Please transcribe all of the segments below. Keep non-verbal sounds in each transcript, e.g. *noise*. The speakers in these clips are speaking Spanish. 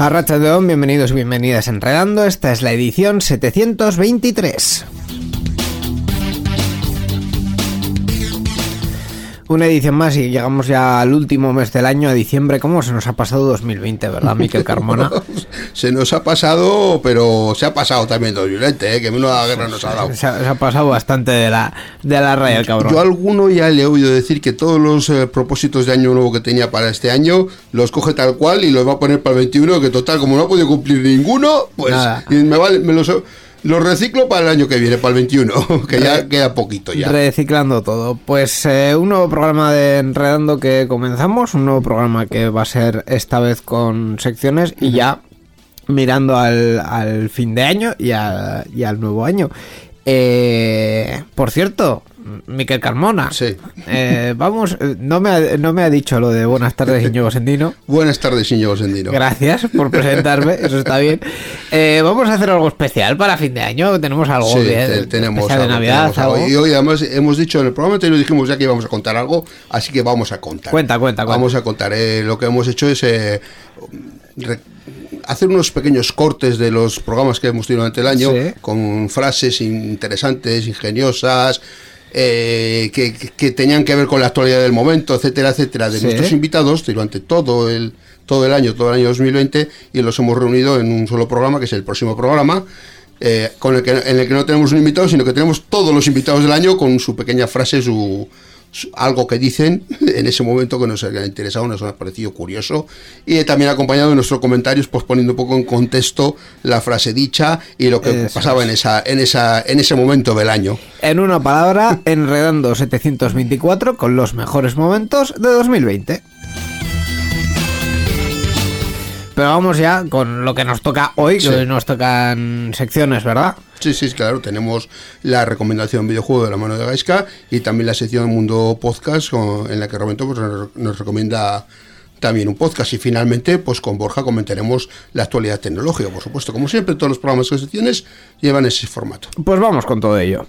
A Don, bienvenidos y bienvenidas Enredando. Esta es la edición 723. Una edición más y llegamos ya al último mes del año, a diciembre. ¿Cómo se nos ha pasado 2020, verdad, Miquel Carmona? *laughs* se nos ha pasado, pero se ha pasado también 2020, ¿eh? que menuda guerra nos ha dado. Se ha, pasado bastante de la, de la raya el cabrón. Yo a alguno ya le he oído decir que todos los eh, propósitos de año nuevo que tenía para este año los coge tal cual y los va a poner para el 21, que total, como no ha podido cumplir ninguno, pues me, vale, me los lo reciclo para el año que viene, para el 21, *laughs* que ya queda poquito ya. Reciclando todo. Pues eh, un nuevo programa de Enredando que comenzamos, un nuevo programa que va a ser esta vez con secciones y ya mirando al, fin de año y, y al nuevo año. Eh, por cierto, Miquel Carmona. Sí. Eh, vamos, eh, no me, ha, no me ha dicho lo de buenas tardes, Íñigo Sendino. buenas tardes, Íñigo Sendino. Gracias por presentarme, eso está bien. Eh, vamos a hacer algo especial para fin de año. Tenemos algo sí, tenemos de Navidad. Y hoy además hemos dicho en el programa anterior dijimos ya que íbamos a contar algo, así que vamos a contar. Cuenta, cuenta, cuenta. Vamos a contar. lo que hemos hecho es hacer unos pequeños cortes de los programas que hemos tenido durante el año con frases interesantes, ingeniosas, eh, que, tenían que ver con la actualidad del momento, etcétera, etcétera, de nuestros invitados durante todo el, todo el año, todo el año 2020, y los hemos reunido en un solo programa, que es el próximo programa. Eh, con el que, en el que no tenemos un invitado, sino que tenemos todos los invitados del año con su pequeña frase, su, algo que dicen *laughs* en ese momento que nos ha interesado, nos ha parecido curioso y también acompañado de nuestros comentarios pues poniendo un poco en contexto la frase dicha y lo que pasaba en esa en esa en ese momento del año. En una palabra, enredando 724 con los mejores momentos de 2020. Pero vamos ya con lo que nos toca hoy, que hoy nos tocan secciones, ¿verdad? Sí, sí, claro, tenemos la recomendación videojuego de la mano de Gaiska y también la sección Mundo Podcast en la que Roberto pues, nos recomienda también un podcast y finalmente pues con Borja comentaremos la actualidad tecnológica, por supuesto, como siempre todos los programas de secciones llevan ese formato. Pues vamos con todo ello.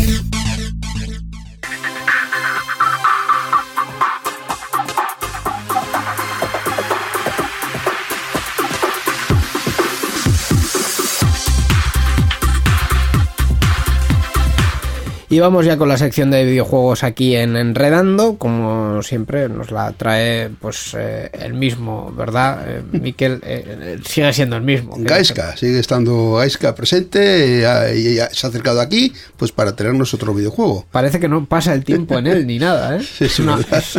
Y vamos ya con la sección de videojuegos aquí en Enredando, como siempre nos la trae pues eh, el mismo, ¿verdad? Eh, Miquel eh, sigue siendo el mismo. Gaiska, sigue estando Gaiska presente y, se ha acercado aquí pues para tenernos otro videojuego. Parece que no pasa el tiempo en él ni nada, ¿eh? *laughs* es, una,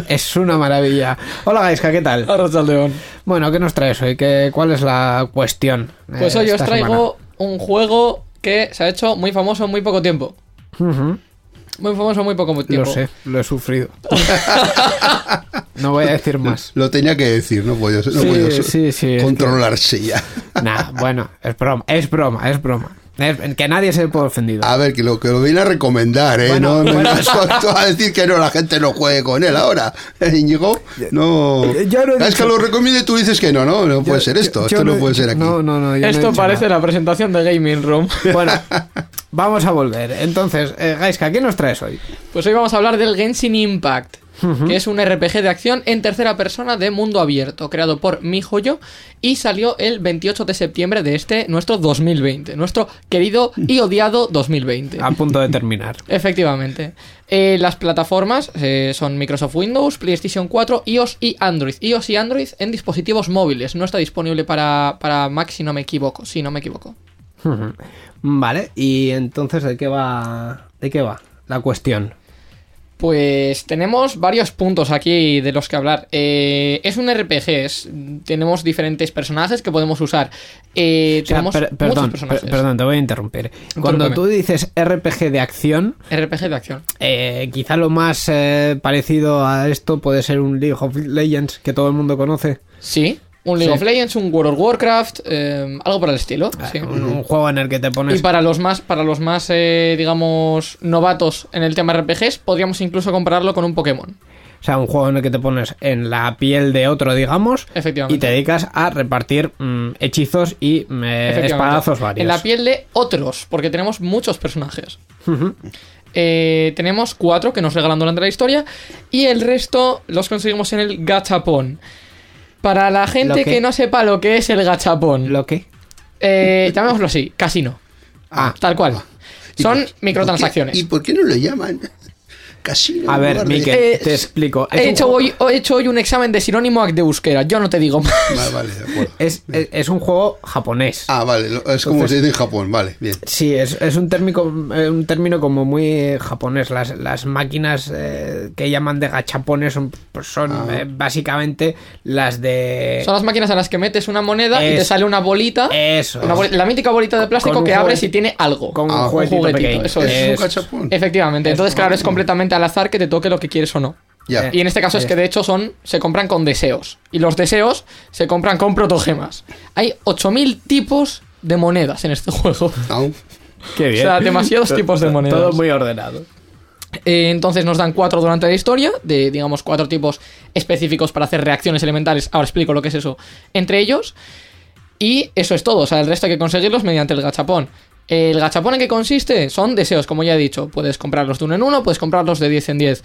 es, una, maravilla. Hola Gaiska, ¿qué tal? Hola, León. Bueno, ¿qué nos traes hoy? ¿Qué, ¿Cuál es la cuestión? Pues hoy os traigo un juego que se ha hecho muy famoso en muy poco tiempo. Muy famoso, muy poco tiempo. Lo sé, lo he sufrido. *laughs* no voy a decir más. Lo tenía que decir, no puedo, no controlarse ya. *laughs* Nah, bueno, es broma, es broma, es broma. Que nadie se puede ofendido. A ver, que lo que lo viene a recomendar, ¿eh? no me a decir que no, la gente no juegue con él ahora. ¿Eh, Íñigo, no. es que lo recomiende y tú dices que no, no, no puede ser esto. esto no, puede ser aquí. Esto parece la presentación de Gaming Room. Bueno, *laughs* Vamos a volver. Entonces, eh, Gaiska, ¿qué nos traes hoy? Pues hoy vamos a hablar del Genshin Impact, que es un RPG de acción en tercera persona de mundo abierto, creado por MiHoYo y salió el 28 de septiembre de este, nuestro 2020, nuestro querido y odiado 2020. A punto de terminar. *laughs* Efectivamente. Eh, las plataformas eh, son Microsoft Windows, PlayStation 4, iOS y Android. iOS y Android en dispositivos móviles. No está disponible para, para Mac si no me equivoco. Si no me equivoco. Vale, y entonces, ¿de qué va? ¿De qué va la cuestión? Pues tenemos varios puntos aquí de los que hablar. Eh, es un RPG, es- tenemos diferentes personajes que podemos usar. Eh, O sea, tenemos per- muchos perdón, personajes. per- perdón, te voy a interrumpir. Cuando tú dices RPG de acción, RPG de acción. eh, quizá lo más eh, parecido a esto puede ser un League of Legends que todo el mundo conoce. Sí, un League Sí. of Legends, un World of Warcraft, eh, algo por el estilo. sí. Un, un juego en el que te Y pones... para los más, para los más, eh, digamos, novatos en el tema RPGs, podríamos incluso compararlo con un Pokémon. O sea, un juego en el que te pones en la piel de otro, digamos, Efectivamente. y te dedicas a repartir mm, hechizos y mm, eh, espadazos varios. En la piel de otros, porque tenemos muchos personajes. Eh, tenemos cuatro que nos regalan durante la historia y el resto los conseguimos en el gachapón. Para la gente ¿Lo qué? que no sepa lo que es el gachapón, ¿Lo que? eh, llamémoslo así, casino. Ah, Tal cual. ¿Y Son microtransacciones. ¿Y por qué no lo llaman casino? A ver, de- Miquel, Eh, te explico. Es He hecho, juego- hoy, he hecho hoy un examen de sinónimo de euskera, yo no te digo más. Vale, vale, de acuerdo. Es, es- es un juego japonés. Ah, vale, es como Entonces- se dice en Japón, vale, bien. Sí, es, es un, térmico, eh, un término como muy japonés. Las, las máquinas eh, que llaman de gachapones son, pues son Ah. eh, básicamente las de... Son las máquinas a las que metes una moneda y te sale una bolita. Eso. Una la mítica bolita de plástico que abres juguete- y tiene algo. Con Ah, un un juguetito, juguetito, pequeño. eso es. Es un cachapón. Efectivamente, entonces claro, es completamente al azar que te toque lo que quieres o no. Ya. Y en este caso es que de hecho son se compran con deseos y los deseos se compran con protogemas. Hay 8000 tipos de monedas en este *laughs* juego. Qué bien. O sea, demasiados tipos de monedas. Todo muy ordenado. Eh, entonces nos dan cuatro durante la historia, de digamos cuatro tipos específicos para hacer reacciones elementales. Ahora explico lo que es eso entre ellos. Y eso es todo, o sea, el resto hay que conseguirlos mediante el gachapón. El gachapón en qué consiste son deseos, como ya he dicho. Puedes comprarlos de uno en uno, puedes comprarlos de 10 en 10.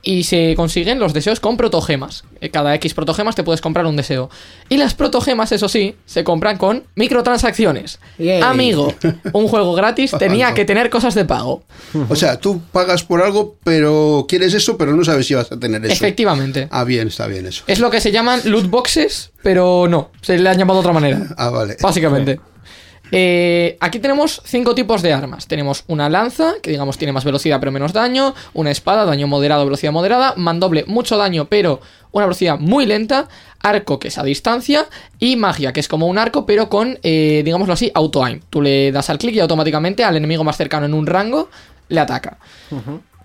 Y se consiguen los deseos con protogemas. Eh, Cada X protogemas te puedes comprar un deseo. Y las protogemas, eso sí, se compran con microtransacciones. Yay. Amigo, un juego gratis tenía No. que tener cosas de pago. O sea, tú pagas por algo, pero quieres eso, pero no sabes si vas a tener eso. Efectivamente. Ah, bien, está bien eso. Es lo que se llaman loot boxes, pero no, se le han llamado de otra manera. Ah, vale. Básicamente. Eh, aquí tenemos cinco tipos de armas. Tenemos una lanza, que digamos tiene más velocidad pero menos daño. Una espada, daño moderado, velocidad moderada. Mandoble, mucho daño pero una velocidad muy lenta. Arco, que es a distancia. Y magia, que es como un arco pero con, eh, digámoslo así, auto-aim. Tú le das al clic y automáticamente al enemigo más cercano en un rango le ataca.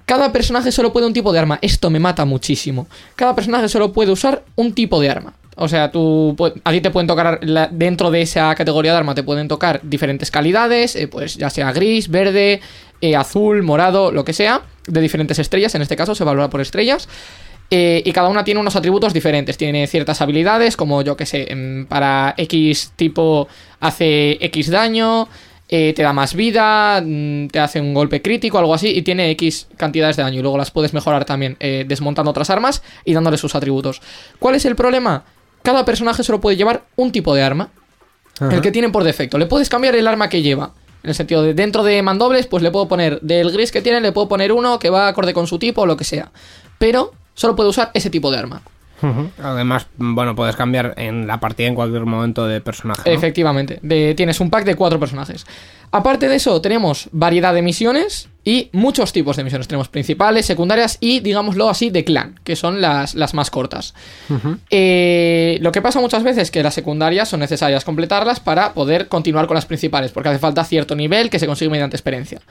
Cada personaje solo puede un tipo de arma. Esto me mata muchísimo. Cada personaje solo puede usar un tipo de arma. O sea, tú a ti te pueden tocar dentro de esa categoría de arma te pueden tocar diferentes calidades, eh, pues ya sea gris, verde, eh, azul, morado, lo que sea, de diferentes estrellas. En este caso se valora por estrellas. Eh, y cada una tiene unos atributos diferentes. Tiene ciertas habilidades, como yo que sé, em, para X tipo hace X daño, te da más vida, mm, te hace un golpe crítico, algo así, y tiene X cantidades de daño. Y luego las puedes mejorar también desmontando otras armas y dándole sus atributos. ¿Cuál es el problema? Cada personaje solo puede llevar un tipo de arma, el que tiene por defecto. Le puedes cambiar el arma que lleva. En el sentido de dentro de mandobles, pues le puedo poner del gris que tiene, le puedo poner uno que va acorde con su tipo o lo que sea. Pero solo puede usar ese tipo de arma. Además, bueno, puedes cambiar en la partida en cualquier momento de personaje. ¿no? Efectivamente, de- tienes un pack de cuatro personajes. Aparte de eso, tenemos variedad de misiones y muchos tipos de misiones. Tenemos principales, secundarias y, digámoslo así, de clan, que son las, las más cortas. Eh, lo que pasa muchas veces es que las secundarias son necesarias completarlas para poder continuar con las principales, porque hace falta cierto nivel que se consigue mediante experiencia.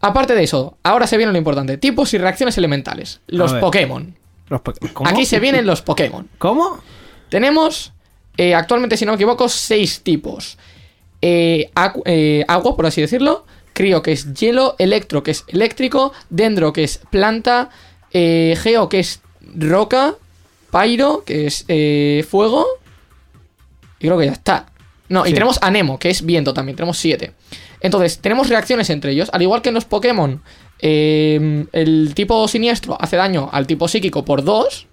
Aparte de eso, ahora se viene lo importante: tipos y reacciones elementales. Los. Pokémon. Los po- ¿Cómo? Aquí se vienen los Pokémon. ¿Cómo? Tenemos eh, actualmente, si no me equivoco, seis tipos. Eh, eh, agua, por así decirlo. Crío, que es hielo. Electro, que es eléctrico. Dendro, que es planta. eh, Geo, que es roca. Pyro, que es fuego. Y creo que ya está. No, y tenemos a Nemo, que es viento también, tenemos siete. Entonces, tenemos reacciones entre ellos, al igual que en los Pokémon, eh, el tipo siniestro hace daño al tipo psíquico por 2.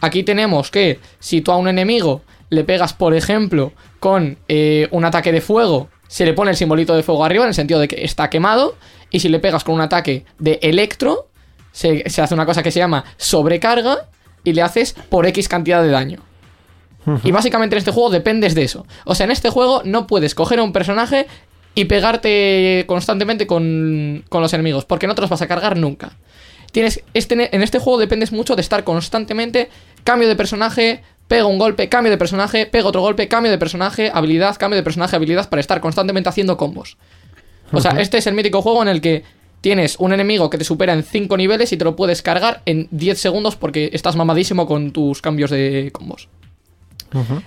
Aquí tenemos que si tú a un enemigo le pegas, por ejemplo, con eh, un ataque de fuego, se le pone el simbolito de fuego arriba en el sentido de que está quemado. Y si le pegas con un ataque de electro, se, se hace una cosa que se llama sobrecarga y le haces por X cantidad de daño. Y básicamente en este juego dependes de eso. O sea, en este juego no puedes coger a un personaje y pegarte constantemente con, con los enemigos, porque no te los vas a cargar nunca. Tienes, este, en este juego dependes mucho de estar constantemente, cambio de personaje, pego un golpe, cambio de personaje, pego otro golpe, cambio de personaje, habilidad, cambio de personaje, habilidad, para estar constantemente haciendo combos. O sea, este es el mítico juego en el que tienes un enemigo que te supera en 5 niveles y te lo puedes cargar en 10 segundos porque estás mamadísimo con tus cambios de combos.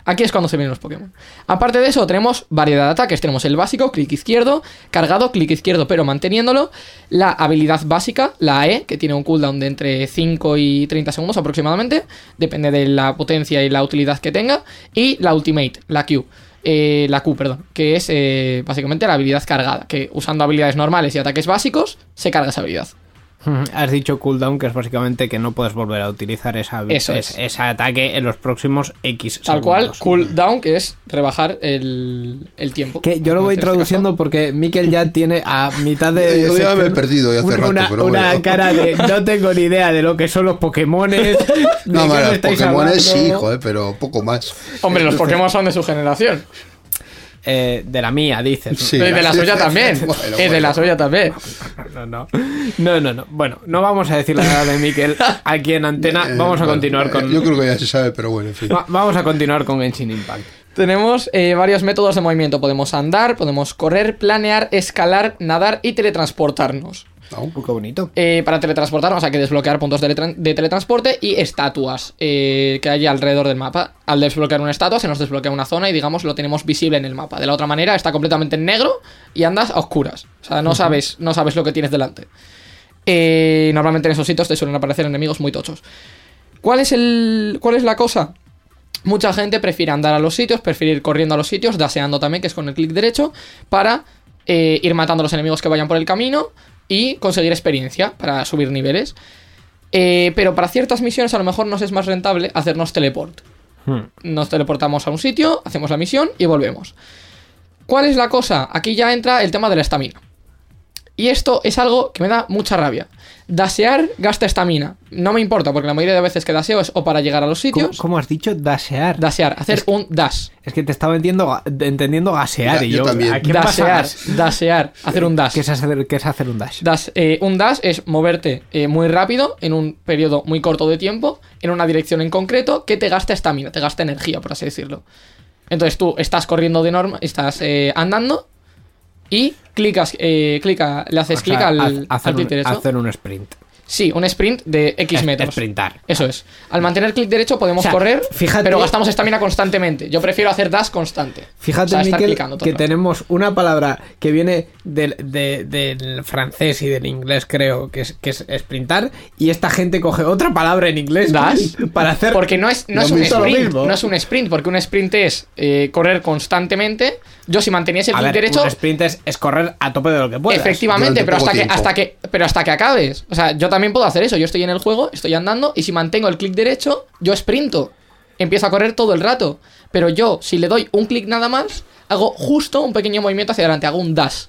Aquí es cuando se vienen los Pokémon. Aparte de eso, tenemos variedad de ataques. Tenemos el básico, clic izquierdo, cargado, clic izquierdo, pero manteniéndolo. La habilidad básica, la E, que tiene un cooldown de entre 5 y 30 segundos aproximadamente. Depende de la potencia y la utilidad que tenga. Y la Ultimate, la Q. eh, la Q, perdón, que es eh, básicamente la habilidad cargada, que usando habilidades normales y ataques básicos se carga esa habilidad. *laughs* Has dicho cooldown, que es básicamente que no puedes volver a utilizar esa, Eso es- es. ese ataque en los próximos X Tal cual, cooldown, que es rebajar el, el tiempo. Que yo lo voy En este traduciendo porque Mikel ya tiene a mitad de. *laughs* Yo ya me he perdido ya hace una, rato, una- pero una bueno. cara de *laughs* no tengo ni idea de lo que son los Pokémones. No, vale, Pokémon sí, joder, pero poco más. Hombre, los Pokémon son de su generación. Eh, de la mía, dices. Sí. Y de la suya también. Bueno, de la suya también. No, no. No, no, no. Bueno, no vamos a decir la edad de Mikel aquí en antena. *laughs* Eh, Vamos a continuar con. Yo creo que ya se sabe, pero bueno, en fin. Va- vamos a continuar con Genshin Impact. Tenemos eh, varios métodos de movimiento. Podemos andar, podemos correr, planear, escalar, nadar y teletransportarnos. Bonito. Eh, para teletransportarnos hay que desbloquear puntos de, letran- de teletransporte y estatuas eh, que hay alrededor del mapa. Al desbloquear una estatua se nos desbloquea una zona y digamos lo tenemos visible en el mapa. De la otra manera está completamente en negro y andas a oscuras. O sea, no sabes, no sabes lo que tienes delante. Eh, normalmente en esos sitios te suelen aparecer enemigos muy tochos. ¿Cuál es, el, ¿Cuál es la cosa? Mucha gente prefiere andar a los sitios, prefiere ir corriendo a los sitios, daseando también, que es con el clic derecho, para eh, ir matando a los enemigos que vayan por el camino y conseguir experiencia para subir niveles. Eh, pero para ciertas misiones a lo mejor nos es más rentable hacernos teleport. Hmm. Nos teleportamos a un sitio, hacemos la misión y volvemos. ¿Cuál es la cosa? Aquí ya entra el tema de la estamina. Y esto es algo que me da mucha rabia. Dasear gasta estamina. No me importa, porque la mayoría de veces que daseo es o para llegar a los ¿Cómo, sitios. cómo has dicho? Dasear. Dasear, hacer un dash. Es que te estaba entendiendo, ga- entendiendo gasear Ya, y yo yo. también. ¿a quién pasa Dasear, dasear, hacer un dash. ¿Qué es hacer, qué es hacer un dash? Dash, eh, un dash es moverte eh, muy rápido en un periodo muy corto de tiempo en una dirección en concreto que te gasta estamina, te gasta energía, por así decirlo. Entonces tú estás corriendo de norma, estás eh, andando y clicas, eh, clica, le haces O clic sea, al, haz- al un, hacer un sprint. Sí, un sprint de X metros. sprintar. Eso es. Al mantener clic derecho podemos O sea, correr, fíjate- pero gastamos estamina constantemente. Yo prefiero hacer dash constante. Fíjate, O sea, estar Miquel, clicando todo que rato. tenemos una palabra que viene del, de- del francés y del inglés, creo, que es, que es sprintar, y esta gente coge otra palabra en inglés Dash. *laughs* para hacer... Porque no es, no es un sprint. No es un sprint, porque un sprint es eh, correr constantemente. Yo, si manteniese el A clic ver, derecho, un sprint es, es correr a tope de lo que puedas. efectivamente, pero hasta, que, hasta que pero hasta que acabes. O sea, yo también puedo hacer eso. Yo estoy en el juego, estoy andando, y si mantengo el clic derecho, yo sprinto. Empiezo a correr todo el rato. Pero yo, si le doy un clic nada más, hago justo un pequeño movimiento hacia adelante, hago un dash.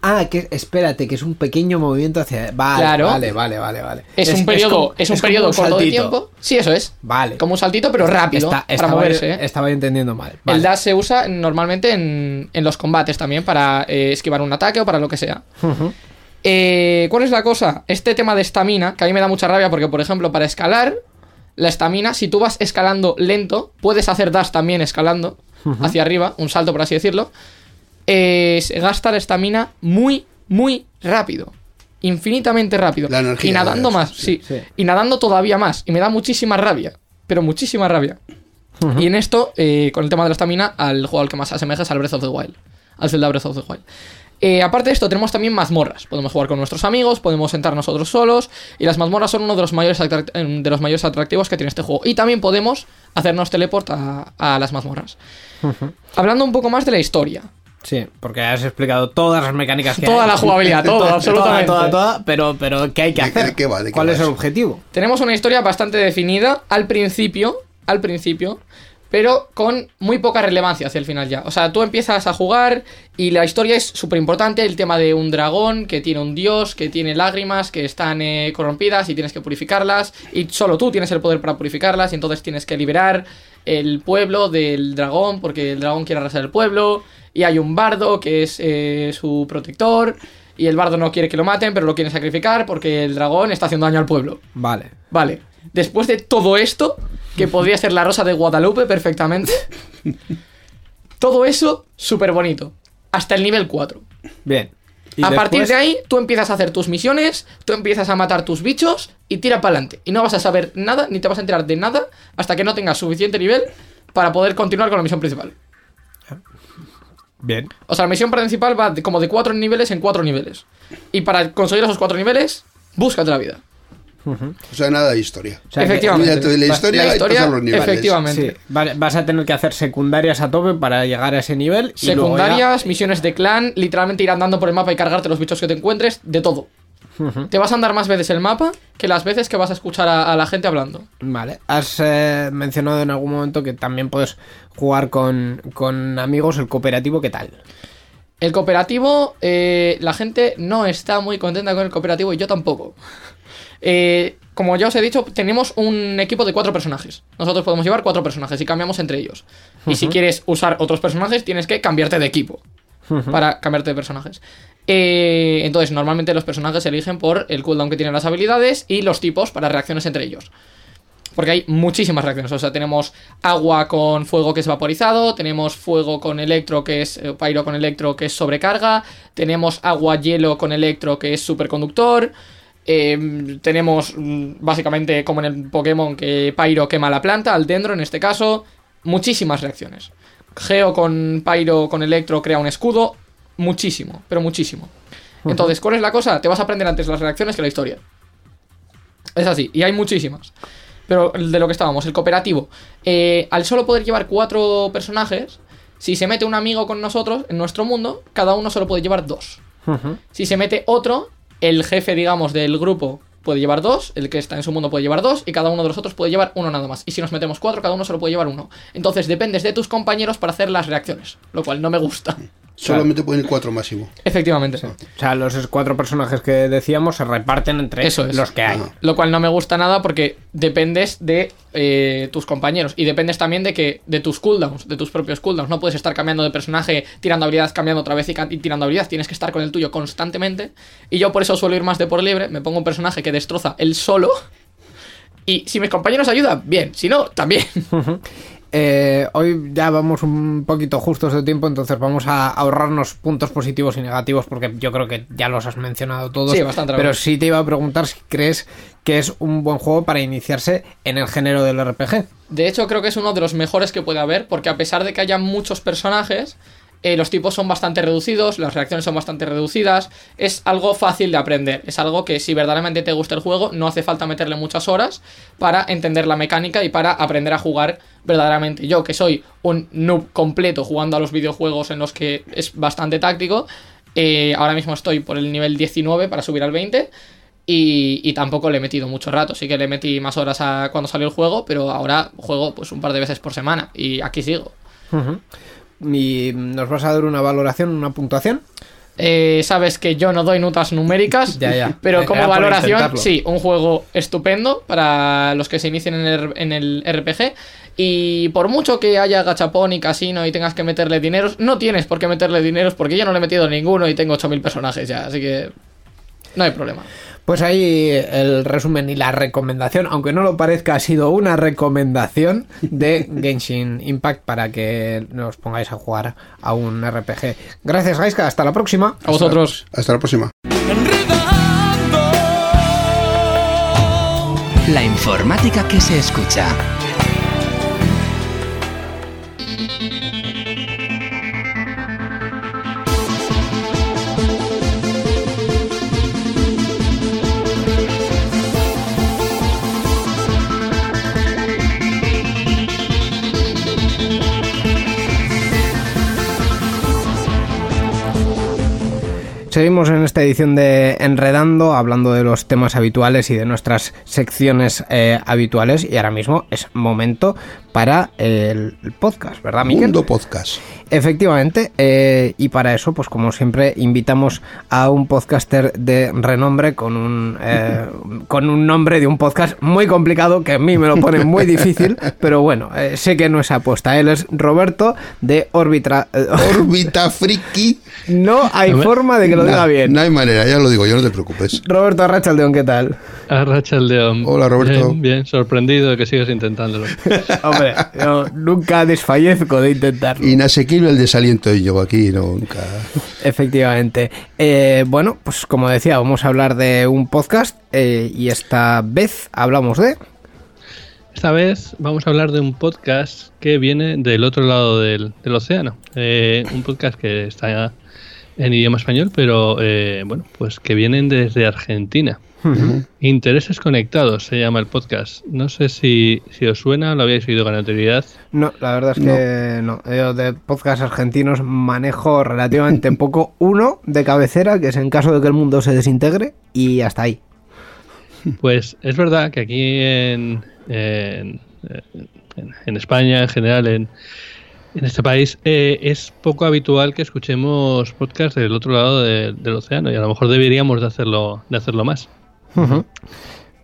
Ah, que espérate, que es un pequeño movimiento hacia... Vale, Claro. vale, vale, vale, vale. Es, un periodo, como- es un periodo corto de tiempo. Sí, eso es. Vale. Como un saltito, pero rápido. Está- para estaba, moverse. ¿eh? estaba entendiendo mal. Vale. El dash se usa normalmente en, en los combates también para eh, esquivar un ataque o para lo que sea. Ujú. Eh, ¿Cuál es la cosa? Este tema de estamina, que a mí me da mucha rabia porque, por ejemplo, para escalar, la estamina, si tú vas escalando lento, puedes hacer dash también escalando hacia arriba, un salto por así decirlo, eh, se gasta la estamina muy, muy rápido. Infinitamente rápido. La energía, y nadando más, sí, sí, sí. Y nadando todavía más. Y me da muchísima rabia. Pero muchísima rabia. Y en esto, eh, con el tema de la estamina, al juego al que más se asemeja es al Breath of the Wild. Al Zelda Breath of the Wild. Eh, aparte de esto, tenemos también mazmorras. Podemos jugar con nuestros amigos, podemos sentar nosotros solos. Y las mazmorras son uno de los mayores, atract- eh, de los mayores atractivos que tiene este juego. Y también podemos hacernos teleport a, a las mazmorras. Hablando un poco más de la historia. Sí, porque has explicado todas las mecánicas que Toda hay. la jugabilidad, *laughs* todo, Toda, absolutamente. Toda, toda, pero, pero ¿qué hay que ¿De qué- hacer? de qué va? ¿De qué ¿Cuál va es el objetivo? Tenemos una historia bastante definida al principio, al principio, pero con muy poca relevancia hacia el final ya. O sea, tú empiezas a jugar y la historia es súper importante, el tema de un dragón que tiene un dios, que tiene lágrimas, que están eh, corrompidas y tienes que purificarlas, y solo tú tienes el poder para purificarlas, y entonces tienes que liberar el pueblo del dragón, porque el dragón quiere arrasar el pueblo, y hay un bardo que es eh, su protector. Y el bardo no quiere que lo maten, pero lo quiere sacrificar porque el dragón está haciendo daño al pueblo. Vale. Vale, después de todo esto, que podría ser la rosa de Guadalupe perfectamente, *laughs* todo eso súper bonito, hasta el nivel 4. Bien. Y A partir de ahí, tú empiezas a hacer tus misiones, tú empiezas a matar tus bichos y tira para adelante. Y no vas a saber nada, ni te vas a enterar de nada, hasta que no tengas suficiente nivel para poder continuar con la misión principal. Bien. O sea, la misión principal va de- como de 4 niveles en 4 niveles. Y para conseguir esos 4 niveles, búscate la vida. O sea, nada de historia. O sea, Efectivamente. La historia, la y historia, pasar los niveles. efectivamente. Sí, vas a tener que hacer secundarias a tope para llegar a ese nivel. y luego ya- Secundarias, misiones de clan, literalmente ir andando por el mapa y cargarte los bichos que te encuentres, de todo. Te vas a andar más veces el mapa que las veces que vas a escuchar a, a la gente hablando. Vale. Has eh, mencionado en algún momento que también puedes jugar con, con amigos el cooperativo. ¿Qué tal? El cooperativo, eh, la gente no está muy contenta con el cooperativo y yo tampoco. Eh, como ya os he dicho, tenemos un equipo de cuatro personajes. Nosotros podemos llevar cuatro personajes y cambiamos entre ellos. Y si quieres usar otros personajes, tienes que cambiarte de equipo para cambiarte de personajes. Eh, entonces, normalmente los personajes se eligen por el cooldown que tienen las habilidades y los tipos para reacciones entre ellos. Porque hay muchísimas reacciones. O sea, tenemos agua con fuego que es vaporizado. Tenemos fuego con electro que es. eh, pyro con electro que es sobrecarga. Tenemos agua hielo con electro que es superconductor. Eh, tenemos mm, básicamente como en el Pokémon que Pyro quema la planta, al dendro en este caso. Muchísimas reacciones. Geo con Pyro con electro crea un escudo. Muchísimo, pero muchísimo. Entonces, ¿cuál es la cosa? Te vas a aprender antes las reacciones que la historia. Es así, y hay muchísimas. Pero de lo que estábamos, el cooperativo. Eh, al solo poder llevar cuatro personajes, si se mete un amigo con nosotros en nuestro mundo, cada uno solo puede llevar dos. Si se mete otro, el jefe, digamos, del grupo puede llevar dos, el que está en su mundo puede llevar dos, y cada uno de los otros puede llevar uno nada más. Y si nos metemos cuatro, cada uno solo puede llevar uno. Entonces dependes de tus compañeros para hacer las reacciones, lo cual no me gusta. Solamente pueden ir cuatro máximo. Efectivamente. O sea, los cuatro personajes que decíamos se reparten entre Eso es. los que hay. Ajá. Lo cual no me gusta nada porque dependes de eh, tus compañeros y dependes también de que de tus cooldowns, de tus propios cooldowns. No puedes estar cambiando de personaje, tirando habilidad, cambiando otra vez y tirando habilidad. Tienes que estar con el tuyo constantemente. Y yo por eso suelo ir más de por libre. Me pongo un personaje que destroza él solo. Y si mis compañeros ayudan, bien. Si no, también. *laughs* Eh, hoy ya vamos un poquito justos de tiempo, entonces vamos a ahorrarnos puntos positivos y negativos porque yo creo que ya los has mencionado todos. Sí, bastante, Pero sí te iba a preguntar si crees que es un buen juego para iniciarse en el género del RPG. De hecho, creo que es uno de los mejores que puede haber, porque a pesar de que haya muchos personajes, eh, los tipos son bastante reducidos, las reacciones son bastante reducidas, es algo fácil de aprender, es algo que si verdaderamente te gusta el juego, no hace falta meterle muchas horas para entender la mecánica y para aprender a jugar verdaderamente. Yo, que soy un noob completo jugando a los videojuegos en los que es bastante táctico, eh, ahora mismo estoy por el nivel 19 para subir al 20. Y, y tampoco le he metido mucho rato, sí que le metí más horas a cuando salió el juego, pero ahora juego pues un par de veces por semana y aquí sigo. ¿Y nos vas a dar una valoración, una puntuación? Eh, sabes que yo no doy notas numéricas, *laughs* Ya, ya. pero Era como valoración, sí, un juego estupendo para los que se inicien en el, en el RPG. Y por mucho que haya gachapón y casino y tengas que meterle dineros, no tienes por qué meterle dineros porque yo no le he metido ninguno y tengo 8000 personajes ya, así que no hay problema. Pues ahí el resumen y la recomendación, aunque no lo parezca, ha sido una recomendación de Genshin Impact para que nos pongáis a jugar a un RPG. Gracias, Gaiska. Hasta la próxima. A vosotros. Hasta la próxima. La informática que se escucha. Seguimos en esta edición de Enredando, hablando de los temas habituales y de nuestras secciones eh, habituales. Y ahora mismo es momento para el, podcast, ¿verdad, Miguel? Mundo Podcast. Efectivamente, eh, y para eso, pues como siempre, invitamos a un podcaster de renombre con un, eh, con un nombre de un podcast muy complicado que a mí me lo pone muy difícil, *laughs* pero bueno, eh, sé que no es apuesta. Él es Roberto de Orbitra. *laughs* Órbita friki. no hay forma de que lo diga bien. No hay manera, ya lo digo yo, no te preocupes. Roberto Arrachaldeón, ¿qué tal? Arracha el león. Hola, Roberto. Bien, bien, sorprendido de que sigas intentándolo. *laughs* Hombre, yo nunca desfallezco de intentarlo. Inasequible el desaliento y yo aquí, no, nunca. Efectivamente. Eh, bueno, pues como decía, vamos a hablar de un podcast eh, y esta vez hablamos de... Esta vez vamos a hablar de un podcast que viene del otro lado del, del océano. Eh, un podcast que está en idioma español, pero eh, bueno, pues que vienen desde Argentina. Intereses conectados se llama el podcast. No sé si, si os suena, lo habéis oído con anterioridad. No, la verdad es que no. Yo de podcast argentinos manejo relativamente *laughs* poco. Uno de cabecera, que es en caso de que el mundo se desintegre, y hasta ahí. Pues es verdad que aquí en, en, en- en España, en general, en, en este país, eh, es poco habitual que escuchemos podcasts del otro lado de- del océano y a lo mejor deberíamos de hacerlo, de hacerlo más.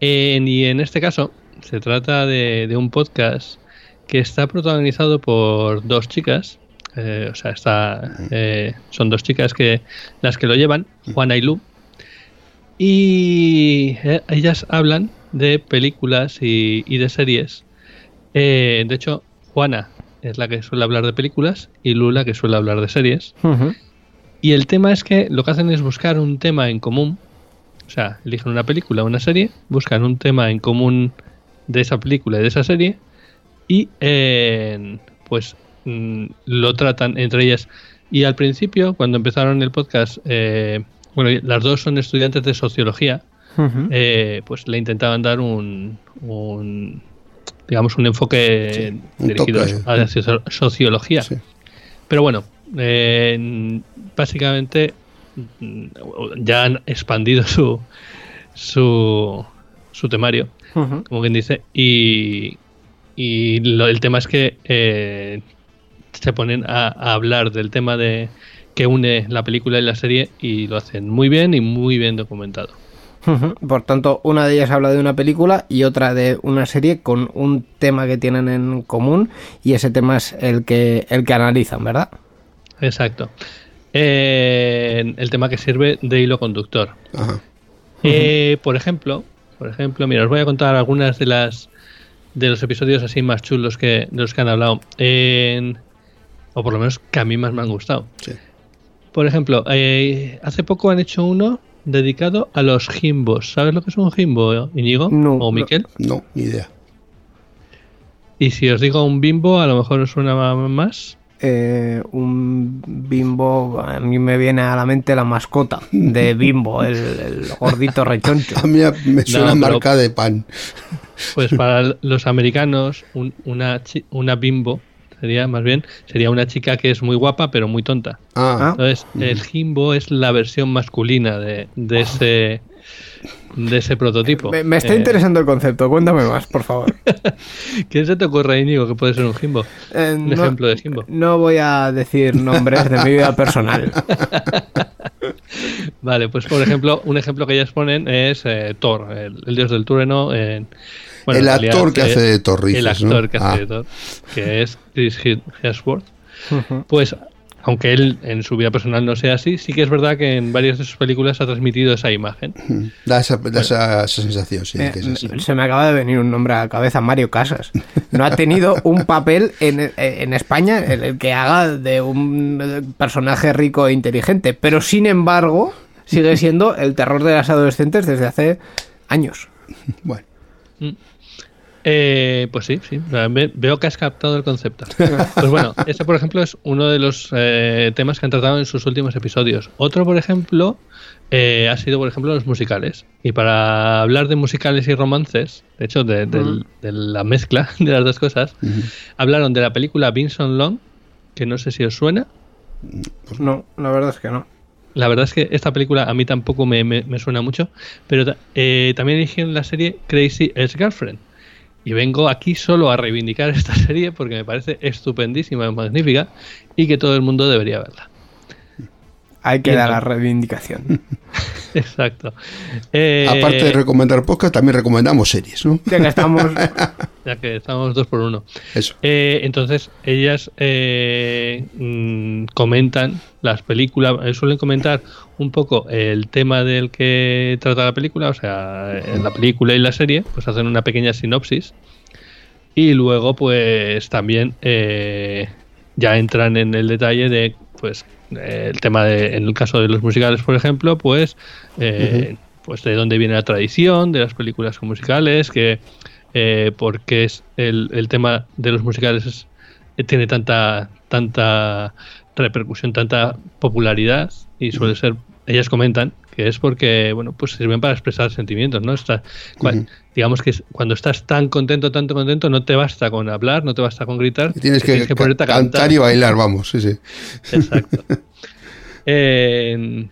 En- y en este caso se trata de, de un podcast que está protagonizado por dos chicas. eh, o sea, está, eh, son dos chicas que las que lo llevan, Juana y Lu. Y eh, ellas hablan de películas y, y de series. Eh, de hecho, Juana es la que suele hablar de películas y Lu la que suele hablar de series. Y el tema es que lo que hacen es buscar un tema en común. O sea, eligen una película o una serie, buscan un tema en común de esa película y de esa serie y eh, pues mm, lo tratan entre ellas. Y al principio, cuando empezaron el podcast, eh, bueno, las dos son estudiantes de sociología, eh, pues le intentaban dar un, un, digamos, un enfoque un dirigido a la socio- sociología. Sí. Pero bueno, eh, básicamente ya han expandido *laughs* su, su, su temario, como quien dice, y, y lo- el tema es que eh, se ponen a, a hablar del tema de que une la película y la serie y lo hacen muy bien y muy bien documentado. Por tanto, una de ellas habla de una película y otra de una serie con un tema que tienen en común y ese tema es el que, el que analizan, ¿verdad? Exacto. Eh, el tema que sirve de hilo conductor. Ajá. Eh, por ejemplo, por ejemplo, mira, os voy a contar algunas de las de los episodios así más chulos que de los que han hablado, En- o por lo menos que a mí más me han gustado. Sí. Por ejemplo, eh, hace poco han hecho uno dedicado a los gimbos. ¿Sabes lo que es un gimbo, Íñigo No, o no. Miquel? No, ni idea. Y si os digo un bimbo, a lo mejor os suena más. Eh, un bimbo, a mí me viene a la mente la mascota de *laughs* bimbo, el, el gordito rechoncho. A mí me suena marca de pan. Pues para los americanos, un- una, una bimbo sería más bien sería una chica que es muy guapa pero muy tonta. Ah, Entonces, el Jimbo es la versión masculina de, de ese de ese prototipo. Me, me está Eh, interesando el concepto, cuéntame más, por favor. *laughs* ¿Quién se te ocurre, Íñigo, que puede ser un Jimbo? Eh, Un no- ejemplo de Jimbo. No voy a decir nombres de mi vida personal. *laughs* Vale, pues por ejemplo, un ejemplo que ellas ponen es eh, Thor, el, el dios del en- bueno, El realidad, actor que hace de Thor, El dices, ¿no? actor que Ah. hace de Thor, que es Chris Hemsworth. Pues, aunque él en su vida personal no sea así, sí que es verdad que en varias de sus películas ha transmitido esa imagen. da, esa, da esa, esa sensación, sí, Eh, que es así. se me acaba de venir un nombre a la cabeza, Mario Casas. No ha tenido un papel en, en España en el que haga de un personaje rico e inteligente, pero sin embargo sigue siendo el terror de las adolescentes desde hace años. Bueno, Eh, pues sí, sí. Ve- Veo que has captado el concepto. Pues bueno, *laughs* este por ejemplo es uno de los eh, temas que han tratado en sus últimos episodios. Otro, por ejemplo, eh, ha sido, por ejemplo, los musicales. Y para hablar de musicales y romances, de hecho, de, la mezcla *laughs* de las dos cosas, hablaron de la película Vincent Long, que no sé si os suena. No, la verdad es que no. la verdad es que esta película a mí tampoco me, me- me suena mucho, pero eh, también eligieron la serie Crazy Ex-Girlfriend. Y vengo aquí solo a reivindicar esta *laughs* serie porque me parece estupendísima magnífica y que todo el mundo debería verla. Hay que dar la reivindicación. *laughs* Exacto. Eh, Aparte de recomendar podcast, también recomendamos series, ¿no? Ya que estamos. *laughs* ya que estamos dos por uno. Eso. Eh, entonces, ellas eh, mm, comentan las películas, eh, suelen comentar un poco el tema del que trata la película, o sea, en la película y la serie, pues hacen una pequeña sinopsis y luego, pues también eh, ya entran en el detalle de, pues, eh, el tema de, en el caso de los musicales, por ejemplo, pues, eh, pues de dónde viene la tradición de las películas musicales, que eh, porque es el, el tema de los musicales es- eh, tiene tanta tanta repercusión, tanta popularidad y suele ser, ellas comentan que es porque bueno pues sirven para expresar sentimientos, ¿no? Está. Digamos que cuando estás tan contento, tanto contento, no te basta con hablar, no te basta con gritar, Tienes que, ponerte a cantar y bailar, vamos, sí, sí. Exacto. *laughs* Eh,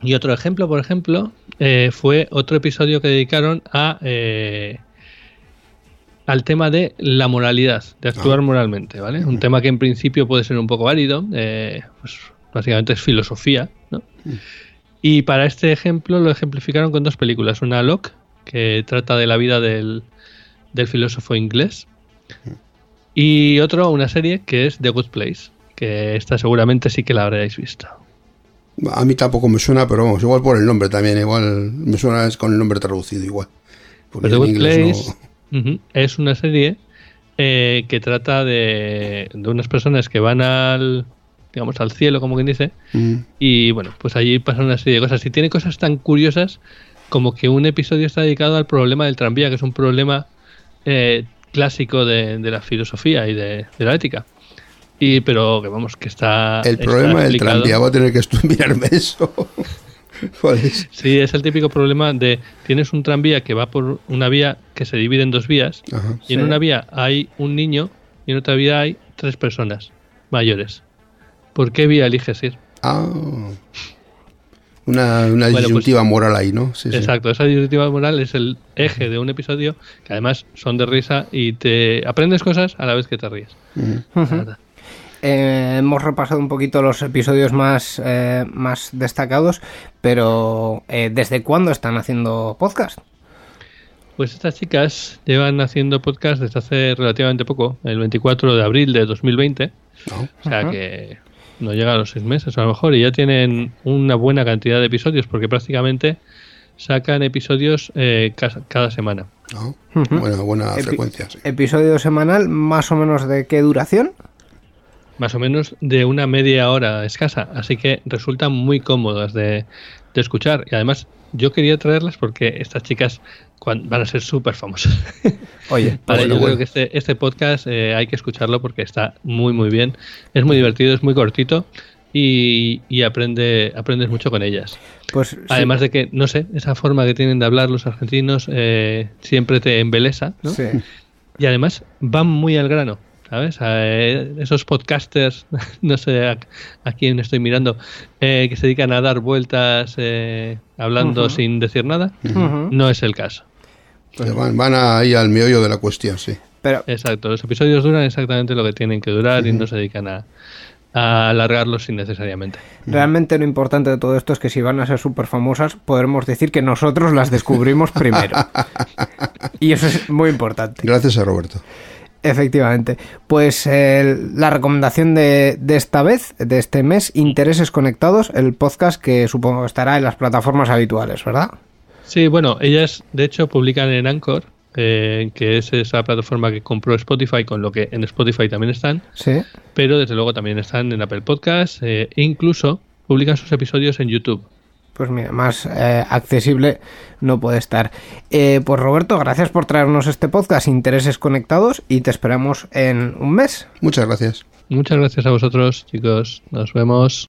y otro ejemplo, por ejemplo, eh, fue otro episodio que dedicaron a eh, al tema de la moralidad, de actuar moralmente, ¿vale? Un tema que en principio puede ser un poco válido, pues básicamente es filosofía, ¿no? Y para este ejemplo lo ejemplificaron con dos películas, una Locke, que trata de la vida del, del filósofo inglés, y otro, una serie que es The Good Place, que esta seguramente sí que la habréis visto. A mí tampoco me suena, pero vamos, igual por el nombre también, igual me suena es con el nombre traducido igual. Porque Pues The Good Place ujú, es una serie eh, que trata de, de unas personas que van al digamos al cielo, como quien dice. Mm. y bueno, pues allí pasan una serie de cosas. Y tiene cosas tan curiosas como que un episodio está dedicado al problema del tranvía, que es un problema eh, clásico de, de la filosofía y de, de la ética. Y pero que vamos, que está. El está problema del tranvía, voy a tener que estu- mirarme eso. *laughs* ¿Cuál es? Sí, es el típico problema de tienes un tranvía que va por una vía que se divide en dos vías Ajá. y en una vía hay un niño y en otra vía hay tres personas mayores. ¿Por qué vía eliges ir? Ah. Una, una Bueno, pues- disyuntiva moral ahí, ¿no? Sí, sí. Exacto, esa disyuntiva moral es el eje de un episodio que además son de risa y te aprendes cosas a la vez que te ríes. Verdad. Eh, hemos repasado un poquito los episodios más, eh, más destacados, pero eh, ¿desde cuándo están haciendo podcast? Pues estas chicas llevan haciendo podcast desde hace relativamente poco, el 24 de abril de 2020. No. O sea que no llega a los seis meses a lo mejor y ya tienen una buena cantidad de episodios porque prácticamente sacan episodios eh, ca- cada semana. No. Ujú. Buena, buena Epi- frecuencia, sí. Episodio semanal, más o menos de qué duración? Más o menos de una media hora escasa. Así que resultan muy cómodas de, de escuchar. Y además yo quería traerlas porque estas chicas van a ser súper famosas. *laughs* Oye, *laughs* Bueno, yo bueno. creo que este, este podcast eh, hay que escucharlo porque está muy muy bien. Es muy divertido, es muy cortito y, y aprende, aprendes mucho con ellas. pues sí. Además de que, no sé, esa forma que tienen de hablar los argentinos eh, siempre te embelesa, ¿no? Sí. Y además van muy al grano, ¿sabes? Eh, esos podcasters, *laughs* no sé a, a quién estoy mirando, eh, que se dedican a dar vueltas eh, hablando sin decir nada, no es el caso. Que Van, van ahí al meollo de la cuestión, sí. Pero Exacto, los episodios duran exactamente lo que tienen que durar y no se dedican a, a alargarlos innecesariamente. realmente lo importante de todo esto es que si van a ser súper famosas, podremos decir que nosotros las descubrimos primero. *laughs* y eso es muy importante. Gracias a Roberto. Efectivamente. Pues eh, la recomendación de, de esta vez, de este mes, Intereses Conectados, el podcast que supongo estará en las plataformas habituales, ¿verdad? Sí, bueno, ellas de hecho publican en Anchor, eh, que es esa plataforma que compró Spotify, con lo que en Spotify también están, Sí. pero desde luego también están en Apple Podcast, eh, e incluso publican sus episodios en YouTube. Pues mira, más eh, accesible no puede estar. Eh, pues Roberto, gracias por traernos este podcast Intereses Conectados y te esperamos en un mes. Muchas gracias. Muchas gracias a vosotros, chicos. Nos vemos.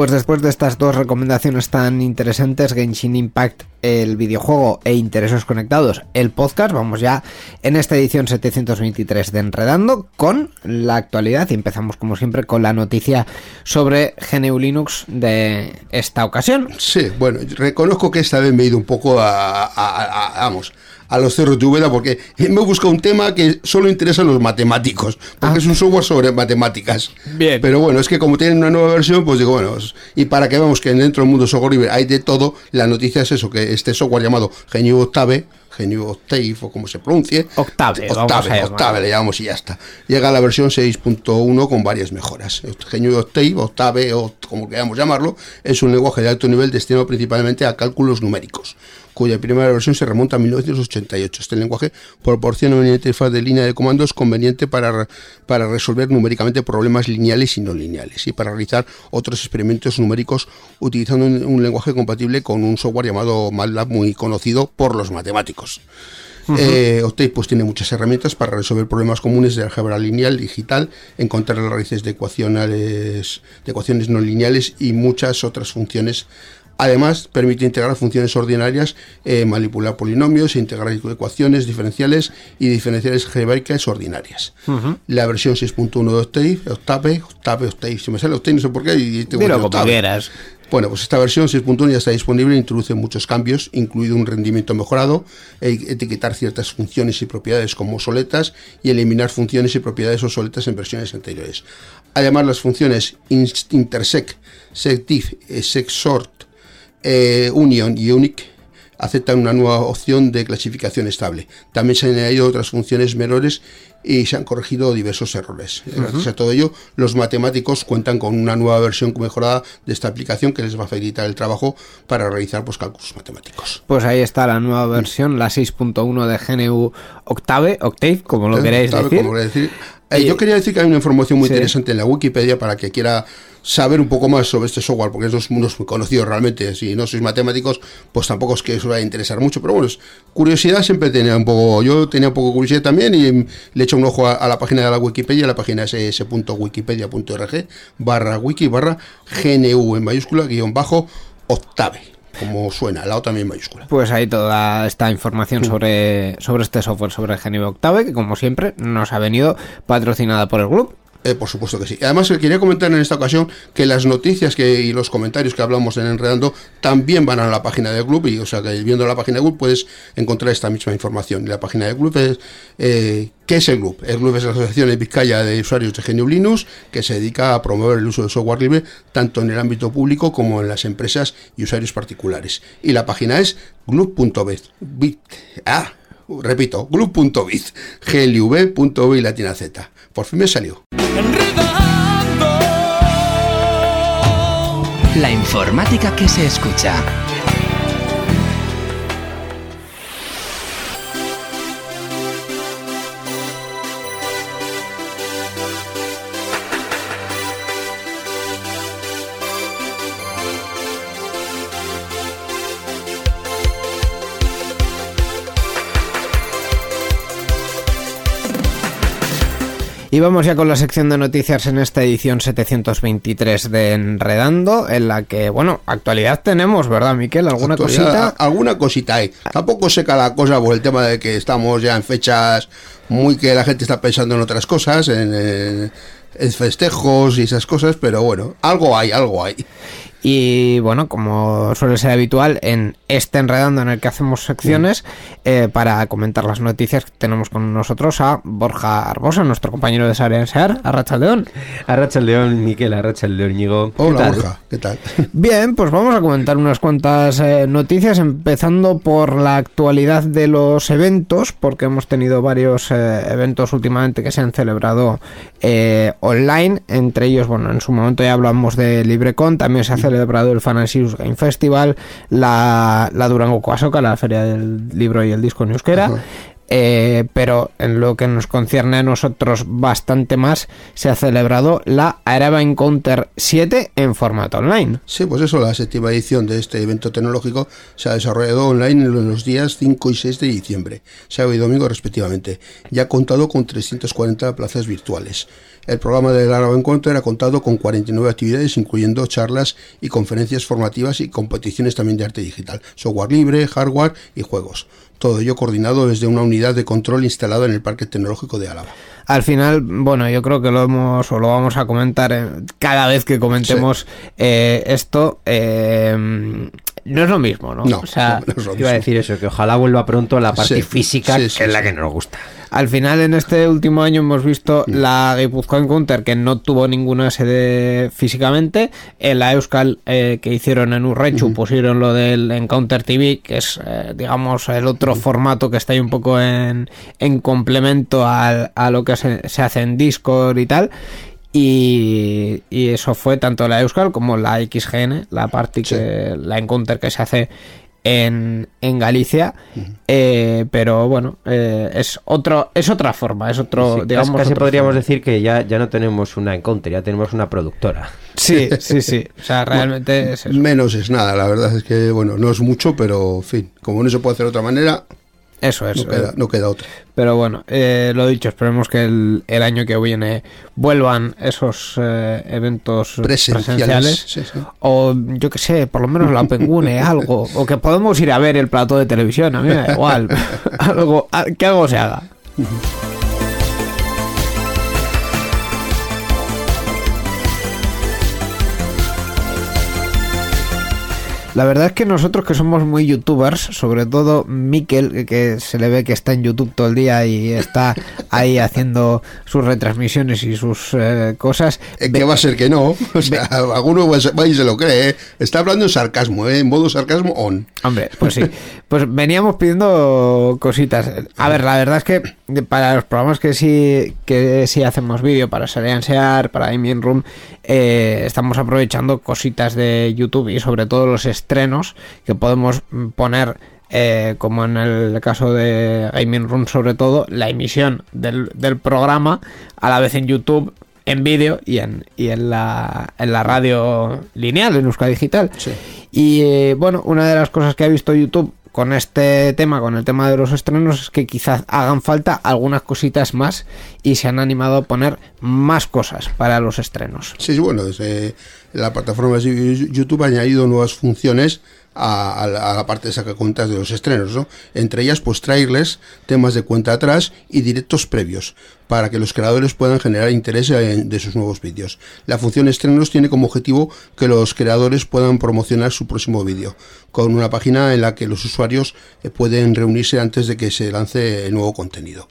Pues después de estas dos recomendaciones tan interesantes, Genshin Impact, el videojuego e Intereses Conectados, el podcast, vamos ya en esta edición 723 de Enredando con la actualidad y empezamos como siempre con la noticia sobre GNU Linux de esta ocasión. Sí, bueno, reconozco que esta vez me he ido un poco a, a- vamos, a los cerros de Úbeda porque me he buscado un tema que solo interesa a los matemáticos, porque es un software sobre matemáticas. Bien. Pero bueno, es que como tienen una nueva versión, pues digo, bueno, y para que veamos que dentro del mundo software libre hay de todo, la noticia es eso, que este software llamado GNU Octave, GNU Octave o como se pronuncie, Octave, vamos a Octave. Octave le llamamos y ya está. Llega a la versión 6.1 con varias mejoras. GNU Octave, Octave o como queramos llamarlo, es un lenguaje de alto nivel destinado principalmente a cálculos numéricos, cuya primera versión se remonta a 1988. Este lenguaje proporciona una interfaz de línea de comandos conveniente para, para resolver numéricamente problemas lineales y no lineales y para realizar otros experimentos numéricos utilizando un, un lenguaje compatible con un software llamado MATLAB muy conocido por los matemáticos. Eh, Octave pues tiene muchas herramientas para resolver problemas comunes de álgebra lineal, digital, encontrar las raíces de ecuaciones, de ecuaciones no lineales y muchas otras funciones. Además, permite integrar funciones ordinarias, eh, manipular polinomios, integrar ecuaciones diferenciales y diferenciales algebraicas ordinarias. La versión 6.1 de Octave, Octave, Octave, Octave, si me sale Octave, no sé por qué, y tengo Dilo como quieras. Bueno, pues esta versión 6.1 ya está disponible, introduce muchos cambios, incluido un rendimiento mejorado, e etiquetar ciertas funciones y propiedades como obsoletas y eliminar funciones y propiedades obsoletas en versiones anteriores. Además, las funciones intersect, sectif, eh, secsort, eh, union y unique aceptan una nueva opción de clasificación estable. También se han añadido otras funciones menores y se han corregido diversos errores. Gracias a todo ello, los matemáticos cuentan con una nueva versión mejorada de esta aplicación que les va a facilitar el trabajo para realizar pues, cálculos matemáticos. Pues ahí está la nueva versión, la 6.1 de GNU Octave, Octave, como lo ¿Eh? queréis ¿Sabe decir. quería decir? Eh, Y- yo quería decir que hay una información muy Sí. interesante en la Wikipedia para que quiera saber un poco más sobre este software, porque es no es muy conocido realmente. Si no sois matemáticos, pues tampoco es que os vaya a interesar mucho. Pero bueno, curiosidad siempre tenía un poco. Yo tenía un poco curiosidad también y mm, le hecho un ojo a, la página de la Wikipedia. La página es s.wikipedia.org barra wiki barra GNU en mayúscula guion bajo octave. Como suena, la O también mayúscula. Pues ahí toda esta información sobre, sobre este software, sobre GNU Octave, que como siempre nos ha venido patrocinada por el club. Eh, por supuesto que sí. Además, eh, quería comentar en esta ocasión que las noticias que, y los comentarios que hablamos en Enredando también van a la página del club. Y, o sea, que viendo la página club puedes encontrar esta misma información. Y la página del club es. Eh, ¿Qué es el club? El club es la Asociación de Vizcaya de Usuarios de GNU Linux que se dedica a promover el uso del software libre tanto en el ámbito público como en las empresas y usuarios particulares. Y la página es glub.biz. Bit- Ah, repito, glub.biz. glv.biz latina z. Por fin me salió. La informática que se escucha. Y vamos ya con la sección de noticias en esta edición 723 de Enredando, en la que, bueno, actualidad tenemos, ¿verdad, Miquel? ¿Alguna Actualidad, cosita? a- Alguna cosita hay. Tampoco seca la cosa por el tema de que estamos ya en fechas muy que la gente está pensando en otras cosas, en, en- en festejos y esas cosas, pero bueno, algo hay, algo hay. Y bueno, como suele ser habitual en este enredando en el que hacemos secciones, eh, para comentar las noticias tenemos con nosotros a Borja Arbosa, nuestro compañero de Sare Sear, a Rachaldeón. Arracha el León, Miquel, Arracha el León, Ñigo. ¿Qué Hola, tal? Borja, ¿qué tal? *laughs* Bien, pues vamos a comentar unas cuantas eh, noticias, empezando por la actualidad de los eventos, porque hemos tenido varios eh, eventos últimamente que se han celebrado online, entre ellos, bueno, en su momento ya hablamos de LibreCon, también se ha celebrado el Fanasius Game Festival, la, la Durango Coasoca, la feria del libro y el disco en euskera, Ajá. eh, pero en lo que nos concierne a nosotros bastante más, se ha celebrado la Araba Encounter 7 en formato online. Sí, pues eso, la séptima edición de este evento tecnológico se ha desarrollado online en los días 5 y 6 de diciembre, sábado y domingo respectivamente, y ha contado con 340 plazas virtuales. El programa del Araba Encuentro ha contado con 49 actividades, incluyendo charlas y conferencias formativas y competiciones también de arte digital, software libre, hardware y juegos. Todo ello coordinado desde una unidad de control instalada en el Parque Tecnológico de Álava. Al final, bueno, yo creo que lo hemos o lo vamos a comentar eh, cada vez que comentemos eh, esto. eh, no es lo mismo, ¿no? No, o sea, no es lo Iba a decir eso, que ojalá vuelva pronto la parte Sí, física, sí, que sí, es la que nos gusta. Al final, en este último año hemos visto la Guipuzcoa Encounter, que no tuvo ninguna sede físicamente. En la Euskal eh, que hicieron en Urrechu pusieron lo del Encounter TV, que es, eh, digamos, el otro formato que está ahí un poco en, en complemento al- a lo que se, se hace en Discord y tal. Y, y eso fue tanto la Euskal como la XGN, la parte que la Encounter que se hace en, en Galicia. Eh, pero bueno, eh, es otro es otra forma, es otro, Sí, digamos. casi otro podríamos forma. decir que ya, ya no tenemos una Encounter, ya tenemos una productora. Sí, sí, sí. O sea, *laughs* realmente es eso. Menos es nada, la verdad es que, bueno, no es mucho, pero, en fin, como no se puede hacer de otra manera, Eso es. no queda, no queda otra. Pero bueno, eh, lo dicho, esperemos que el, el año que viene vuelvan esos eh, eventos Presenciales, presenciales. sí, sí. O yo que sé, por lo menos la Pengune, *laughs* algo. O que podemos ir a ver el plato de televisión, a mí me da igual. *laughs* algo, que algo se haga. La verdad es que nosotros que somos muy youtubers, sobre todo Mikel, que- se le ve que está en YouTube todo el día y está *laughs* ahí haciendo sus retransmisiones y sus eh, cosas. Es que va a ser que no. *laughs* O sea, alguno va y se lo cree. ¿eh? Está hablando en sarcasmo, ¿eh? en modo sarcasmo on. Hombre, pues sí. *laughs* Pues veníamos pidiendo cositas. A ver, la verdad es que para los programas que sí que sí hacemos vídeo, para Serian Sear, para Gaming Room, eh, estamos aprovechando cositas de YouTube y sobre todo los estrenos que podemos poner. eh, como en el caso de Gaming Room sobre todo, la emisión del, del programa a la vez en YouTube, en vídeo y en, y en, la, en la radio lineal, en Euskadi Digital. Sí. Y eh, bueno, una de las cosas que ha visto YouTube con este tema, con el tema de los estrenos, es que quizás hagan falta algunas cositas más y se han animado a poner más cosas para los estrenos. Sí, bueno, desde la plataforma de YouTube ha añadido nuevas funciones a, la, parte esa que cuentas de los estrenos, ¿no? Entre ellas, pues trailers, temas de cuenta atrás y directos previos, para que los creadores puedan generar interés en- de sus nuevos vídeos. La función estrenos tiene como objetivo que los creadores puedan promocionar su próximo vídeo, con una página en la que los usuarios eh, pueden reunirse antes de que se lance el nuevo contenido.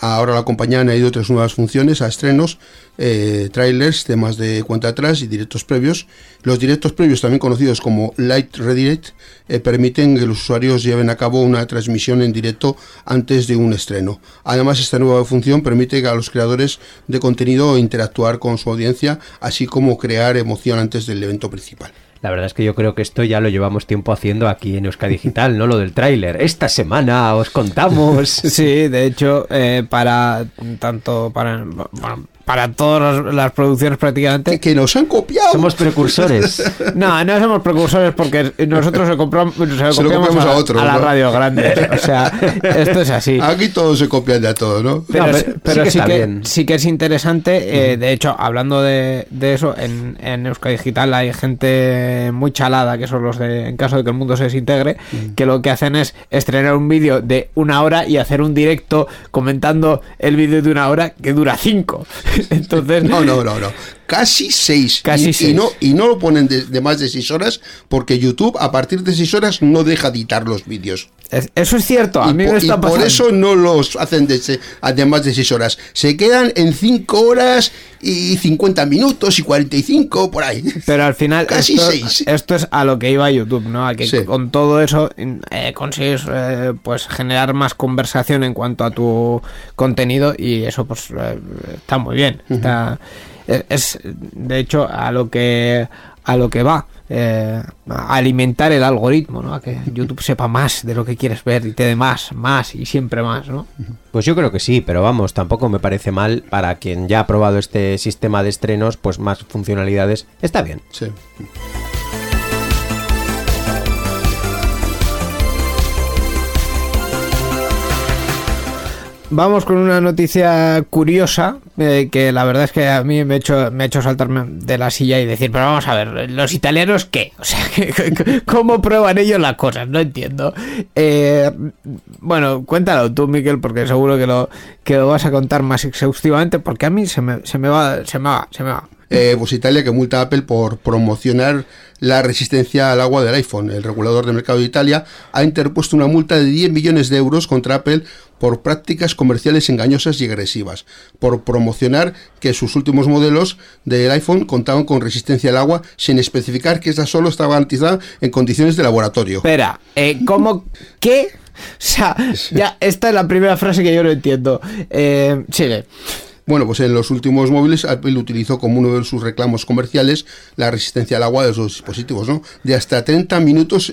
Ahora la compañía ha añadido tres nuevas funciones a estrenos, eh, trailers, temas de cuenta atrás y directos previos. Los directos previos, también conocidos como Light Redirect, eh, permiten que los usuarios lleven a cabo una transmisión en directo antes de un estreno. Además, esta nueva función permite a los creadores de contenido interactuar con su audiencia, así como crear emoción antes del evento principal. La verdad es que yo creo que esto ya lo llevamos tiempo haciendo aquí en Euskadi Digital, ¿no? Lo del tráiler. Esta semana os contamos. *laughs* Sí, de hecho, eh, para tanto para, para todas las- las producciones prácticamente. Que, que nos han copiado. Somos precursores. *laughs* No, no somos precursores porque nosotros se, compramos, se lo Se lo copiamos copiamos a, a otros, a las ¿no? radios grandes. O sea, *laughs* esto es así. Aquí todos se copian de a todo, ¿no? Pero, No, sí- pero- pero sí que sí, que, bien. sí que es interesante. eh, de hecho, hablando de, de eso, en, en Euskadi Digital hay gente muy chalada, que son los de, en caso de que el mundo se desintegre, que lo que hacen es estrenar un vídeo de una hora y hacer un directo comentando el vídeo de una hora que dura cinco. *laughs* Entonces, No, no, no, no. Casi seis. Casi y, seis. Y no, y no lo ponen de, de más de seis horas porque YouTube a partir de seis horas no deja editar los vídeos. es- eso es cierto. A y mí me y por eso no los hacen de, de más de seis horas. Se quedan en cinco horas y 50 minutos y 45 por ahí. Pero al final Casi esto, seis. esto es a lo que iba YouTube, ¿no? A que Sí. con todo eso eh, consigues eh, pues generar más conversación en cuanto a tu contenido y eso pues eh, está muy bien. Está, es, es, de hecho a lo que a lo que va. eh, a alimentar el algoritmo, ¿no? A que YouTube sepa más de lo que quieres ver y te dé más, más y siempre más, ¿no? Pues yo creo que sí, pero vamos, tampoco me parece mal para quien ya ha probado este sistema de estrenos, pues más funcionalidades. Está bien. Sí. Vamos con una noticia curiosa eh, que la verdad es que a mí me ha hecho, me hecho saltarme de la silla y decir, pero vamos a ver, ¿los italianos qué? *laughs* O sea, ¿cómo prueban ellos las cosas? No entiendo. Eh, bueno, cuéntalo tú, Miquel, porque seguro que lo, que lo vas a contar más exhaustivamente, porque a mí se me, se me va, se me va, se me va. Eh, pues Italia que multa a Apple por promocionar la resistencia al agua del iPhone. El regulador de mercado de Italia ha interpuesto una multa de 10 millones de euros contra Apple por prácticas comerciales engañosas y agresivas, por promocionar que sus últimos modelos del iPhone contaban con resistencia al agua sin especificar que esta solo estaba garantizada en condiciones de laboratorio. Espera, eh, ¿cómo? ¿Qué? O sea, ya, esta es la primera frase que yo no entiendo. Eh, sigue. Bueno, pues en los últimos móviles Apple utilizó como uno de sus reclamos comerciales la resistencia al agua de sus dispositivos, ¿no? De hasta 30 minutos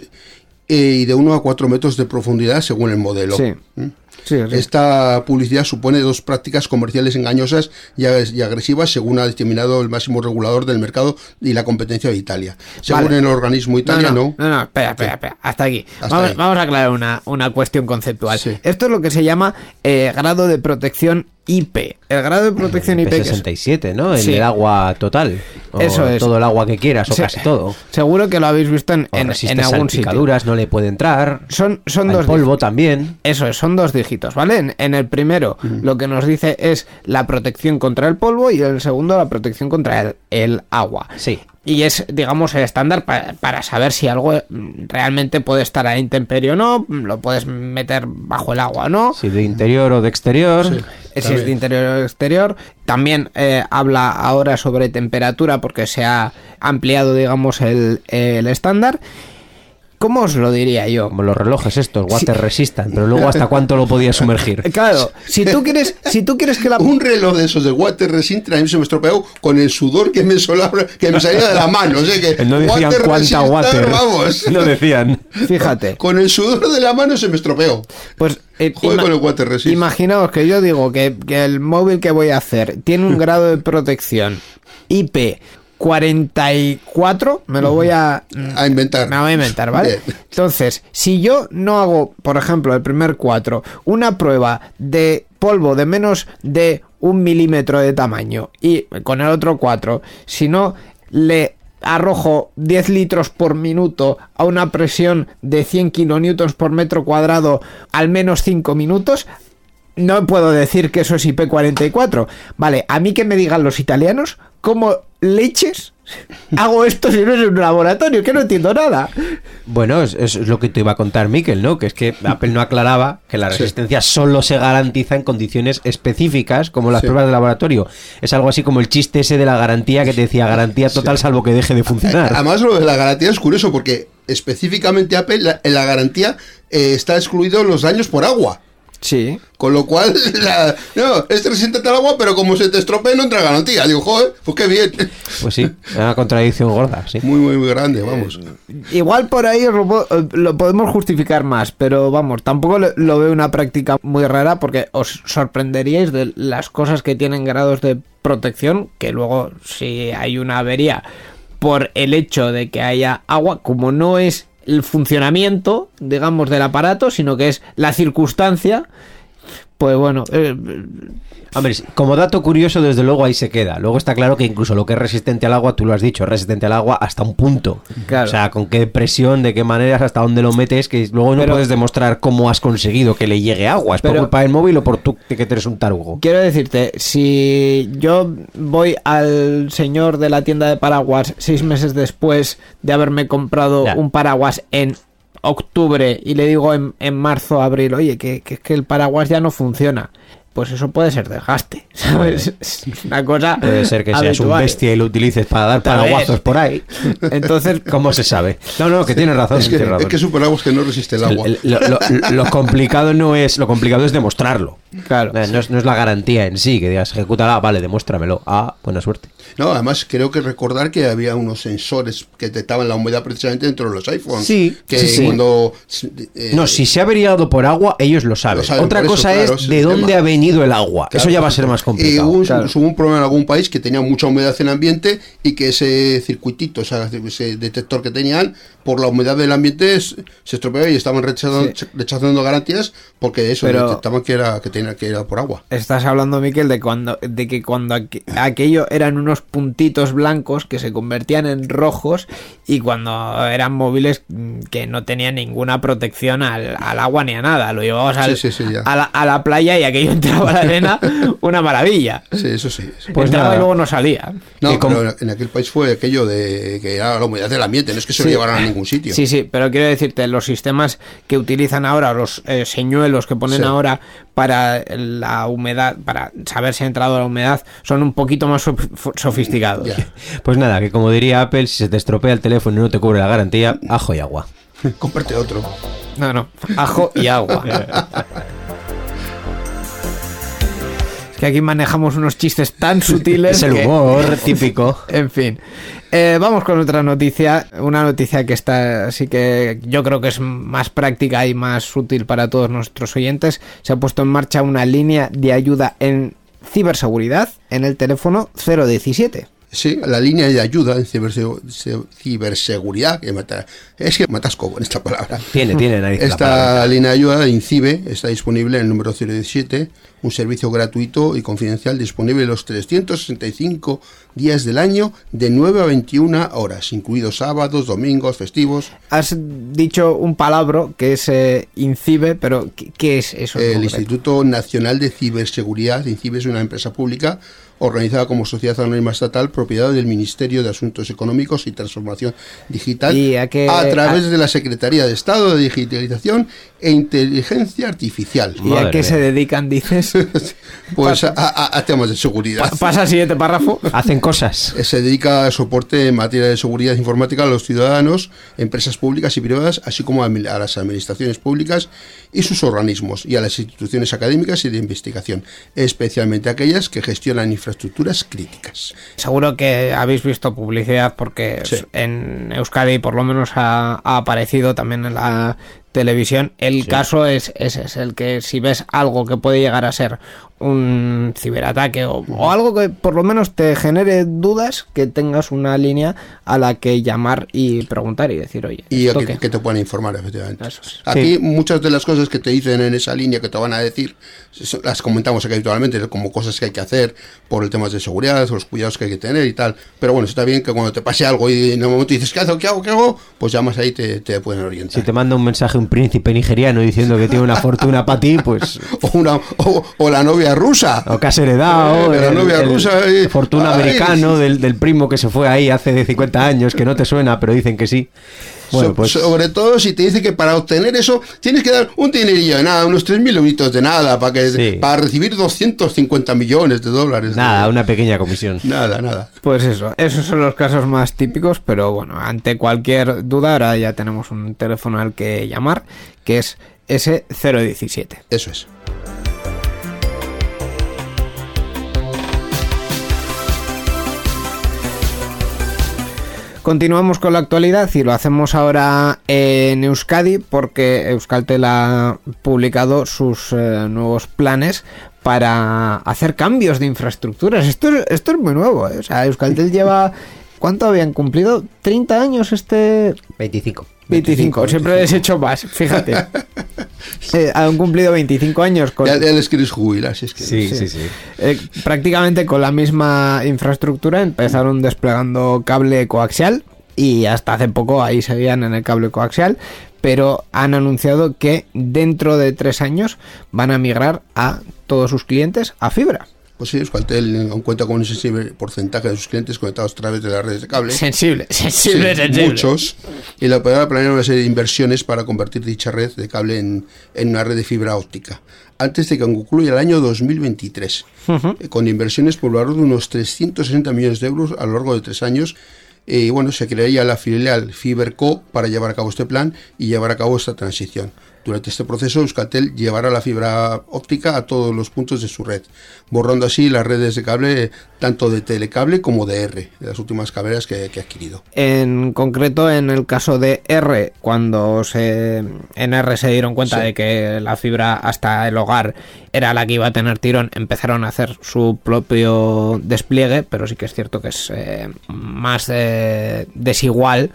y de 1 a 4 metros de profundidad según el modelo. Sí. ¿Mm? Sí, sí. Esta publicidad supone dos prácticas comerciales engañosas y ag- y agresivas según ha determinado el máximo regulador del mercado y la competencia de Italia. Según Vale. el organismo No, italiano, no, no, no, espera, espera, espera, hasta aquí. Hasta vamos, ahí. vamos a aclarar una, una cuestión conceptual. Sí. Esto es lo que se llama eh, grado de protección IP. El grado de protección IP, que es- P67, ¿no? El Sí. del agua total. O Eso es. Todo el agua que quieras, o Sí. casi todo. seguro que lo habéis visto en, en, en algún sitio. salpicaduras, no le puede entrar. Son, son Al dos polvo también. Eso es, son dos dígitos, ¿vale? En, en el primero lo que nos dice es la protección contra el polvo y en el segundo la protección contra el, el agua. Sí. Y es, digamos, el estándar pa- para, saber si algo mm, realmente puede estar a intemperie o no, mm, lo puedes meter bajo el agua o no. Si de interior o de exterior. Si es de interior o exterior. También eh, habla ahora sobre temperatura porque se ha ampliado, digamos, el, el estándar. ¿Cómo os lo diría yo? Como los relojes estos, water resistant. Pero luego, ¿hasta cuánto lo podía sumergir? *laughs* Claro, si tú quieres, si tú quieres que la un reloj de esos de water resistant a mí se me estropeó con el sudor que me, solabra- que me salía de la mano. O sea que No decían water cuánta water. Vamos. *laughs* No decían. Fíjate, Con el sudor de la mano se me estropeó. pues eh, Joder ima- con el water resist. imaginaos que yo digo que, que el móvil que voy a hacer tiene un grado de protección IP 44, me lo voy a A inventar. Me lo voy a inventar, ¿vale? Bien. Entonces, si yo no hago, por ejemplo, el primer 4, una prueba de polvo de menos de un milímetro de tamaño y con el otro 4, si no le arrojo 10 litros por minuto a una presión de 100 kilonewtons por metro cuadrado al menos 5 minutos, no puedo decir que eso es IP44. Vale, a mí que me digan los italianos, ¿cómo leches hago esto si no es un laboratorio? Que no entiendo nada. Bueno, es, es lo que te iba a contar Miquel, ¿no? Que es que Apple no aclaraba que la resistencia solo se garantiza en condiciones específicas, como las Sí. pruebas de laboratorio. Es algo así como el chiste ese de la garantía que te decía garantía total salvo que deje de funcionar. Además, lo de la garantía es curioso porque específicamente Apple, la- en la garantía eh, está excluido los daños por agua. Sí. Con lo cual, *laughs* la- no, es resistente al agua, pero como se te estropee no entra garantía. Digo, joder, pues qué bien. *laughs* Pues sí, es una contradicción gorda, sí. Muy, muy, muy grande, vamos. Igual por ahí lo, eh, lo podemos justificar más, pero vamos, tampoco lo, lo veo una práctica muy rara porque os sorprenderíais de las cosas que tienen grados de protección, que luego si hay una avería por el hecho de que haya agua, como no es el funcionamiento, digamos, del aparato, sino que es la circunstancia, pues bueno, eh, Hombre, como dato curioso, desde luego ahí se queda. Luego está claro que incluso lo que es resistente al agua, tú lo has dicho, es resistente al agua hasta un punto. Claro. O sea, con qué presión, de qué maneras, hasta dónde lo metes, que luego no puedes demostrar cómo has conseguido que le llegue agua. ¿Es por Pero- culpa del móvil o por tú que eres un tarugo? Quiero decirte, si yo voy al señor de la tienda de paraguas seis meses después de haberme comprado Ya. un paraguas en octubre y le digo en, en marzo, abril, oye, que, que, que el paraguas ya no funciona, pues eso puede ser desgaste, *laughs* ¿sabes? Es una cosa. Puede ser que seas un bestia y lo utilices para dar paraguazos por ahí. Entonces, *laughs* ¿Cómo se sabe? No, no, que tienes razón. Es que, es que es que no resiste el agua. El- el- lo, lo- lo complicado no es lo complicado es demostrarlo Claro. Eh, No es, no es la garantía en sí, que digas, ejecútala, vale, demuéstramelo. Ah, buena suerte. No, además creo que recordar que había unos sensores que detectaban la humedad precisamente dentro de los iPhones. Sí, que sí, sí. cuando eh, No, si se ha averiado por agua, ellos lo saben. Lo saben, Otra eso, cosa claro, es de dónde tema. ha venido el agua. Claro. Eso ya va a ser más Y complicado. hubo, un- Claro. hubo un problema en algún país que tenía mucha humedad en el ambiente y que ese circuitito, o sea, ese detector que tenían, por la humedad del ambiente se estropeó y estaban rechazando, rechazando garantías porque eso Pero- detectaban que era que tenía que era por agua. Estás hablando, Miquel, de cuando de que cuando aqu- aquello eran unos puntitos blancos que se convertían en rojos y cuando eran móviles mm, que no tenían ninguna protección al, al agua ni a nada. Lo llevabas al- Sí, sí, sí, ya. a, la, a la playa y aquello *laughs* entraba a la arena, una maravilla. Sí, eso sí. Pues entraba nada. y luego no salía. No, pero en aquel país fue aquello de que era la humedad del ambiente, no es que se lo llevaran a ningún sitio. Sí, sí, pero quiero decirte, los sistemas que utilizan ahora, los eh, señuelos que ponen Sí. ahora para la humedad, para saber si ha entrado la humedad, son un poquito más sof- sofisticados. Pues nada, que como diría Apple, si se te estropea el teléfono y no te cubre la garantía, ajo y agua. *laughs* Comparte otro. No, no, ajo y agua. *laughs* es que aquí manejamos unos chistes tan sutiles. *laughs* Es el que- humor *laughs* típico. En fin. Eh, vamos con otra noticia. Una noticia que está, así que yo creo que es más práctica y más útil para todos nuestros oyentes. Se ha puesto en marcha una línea de ayuda en ciberseguridad en el teléfono 017. Sí, la línea de ayuda en ciberse- se- ciberseguridad, que mata- es que matasco con esta palabra. Tiene, tiene la Esta palabra. línea de ayuda de INCIBE está disponible en el número 017, un servicio gratuito y confidencial disponible los 365 días del año de 9 a 21 horas, incluidos sábados, domingos, festivos. Has dicho un palabro que es eh, INCIBE, pero ¿qué, qué es eso? en El concreto? Instituto Nacional de Ciberseguridad, INCIBE, es una empresa pública organizada como sociedad anónima estatal, propiedad del Ministerio de Asuntos Económicos y Transformación Digital, ¿Y a través a- de la Secretaría de Estado de Digitalización e Inteligencia Artificial. ¿Y a qué se dedican, dices? *laughs* Pues a, a- a temas de seguridad. Pa- Pasa al siguiente párrafo. Hacen cosas. Eh, Se dedica a soporte en materia de seguridad informática a los ciudadanos, empresas públicas y privadas, así como a, a las administraciones públicas y sus organismos, y a las instituciones académicas y de investigación, especialmente aquellas que gestionan infraestructuras críticas. Seguro que habéis visto publicidad porque Sí. en Euskadi por lo menos ha, ha aparecido también en la televisión. El caso es ese, es el que si ves algo que puede llegar a ser un ciberataque o, o algo que por lo menos te genere dudas, que tengas una línea a la que llamar y preguntar y decir, oye, Y a ¿esto que, te puedan informar, efectivamente. Es. Aquí muchas de las cosas que te dicen en esa línea que te van a decir, las comentamos aquí habitualmente, como cosas que hay que hacer por el tema de seguridad, los cuidados que hay que tener y tal. Pero bueno, está bien que cuando te pase algo y en un momento dices, ¿qué hago? ¿Qué hago? ¿Qué hago? Pues llamas ahí y te, te pueden orientar. Si te manda un mensaje un príncipe nigeriano diciendo que tiene una fortuna para ti, pues. *laughs* o, una, o, o la novia rusa. O que has heredado. Eh, la novia rusa, eh. Fortuna Ay, americano del, del primo que se fue ahí hace de 50 años, que no te suena, pero dicen que sí. Bueno, So- pues. Sobre todo si te dice que para obtener eso tienes que dar un dinerillo de nada, unos 3.000 euritos de nada, para, que, Sí. para recibir 250 millones de dólares. Nada, una pequeña comisión. Nada, nada. Pues eso, esos son los casos más típicos, pero bueno, ante cualquier duda ahora ya tenemos un teléfono al que llamar, que es S017. Eso es. Continuamos con la actualidad y lo hacemos ahora en Euskadi porque Euskaltel ha publicado sus eh, nuevos planes para hacer cambios de infraestructuras. Esto es, muy nuevo. ¿eh? O sea, Euskaltel lleva... ¿Cuánto habían cumplido? ¿30 años este...? 25. 25. Siempre les he hecho más, fíjate. *laughs* Eh, han cumplido 25 años con... Ya, ya les quieres jubilar, si es que. Sí, sí, sí. Eh, prácticamente con la misma infraestructura empezaron desplegando cable coaxial y hasta hace poco ahí seguían en el cable coaxial, pero han anunciado que dentro de tres años van a migrar a todos sus clientes a fibra. Pues sí, Euskaltel eh, aún cuenta con un sensible porcentaje de sus clientes conectados a través de las redes de cable. Sensible, Sí, sensible, sensible. muchos. Y la operadora planea una serie de inversiones para convertir dicha red de cable en, en una red de fibra óptica. Antes de que concluya el año 2023. eh, Con inversiones por valor de unos 360 millones de euros a lo largo de tres años. eh, Y bueno, se crearía la filial Fiberco para llevar a cabo este plan y llevar a cabo esta transición. Durante este proceso, Euskaltel llevará la fibra óptica a todos los puntos de su red, borrando así las redes de cable tanto de telecable como de R, de las últimas cableras que, que ha adquirido. En concreto, en el caso de R, cuando se, en R se dieron cuenta Sí. de que la fibra hasta el hogar era la que iba a tener tirón, empezaron a hacer su propio despliegue, pero sí que es cierto que es eh, más eh, desigual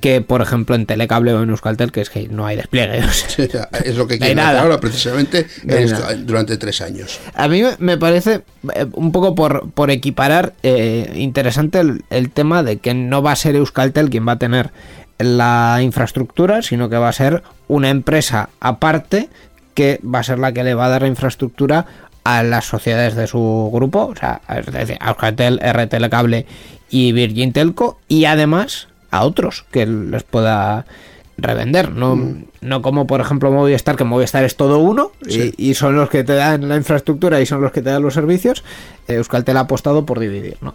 que, por ejemplo, en Telecable o en Euskaltel, que es que no hay despliegue. *laughs* o sea. Es lo que quieren hacer ahora, precisamente, en durante tres años. A mí me- parece eh, un poco por, por equiparar eh, interesante el, el tema de que no va a ser Euskaltel quien va a tener la infraestructura, sino que va a ser una empresa aparte que va a ser la que le va a dar la infraestructura a las sociedades de su grupo, o sea, es decir, a Euskaltel, R Telecable y Virgin Telco, y además a otros que les pueda revender, no, no como por ejemplo Movistar, que Movistar es todo uno Sí. y, y son los que te dan la infraestructura y son los que te dan los servicios, Euskaltel ha apostado por dividir, ¿no?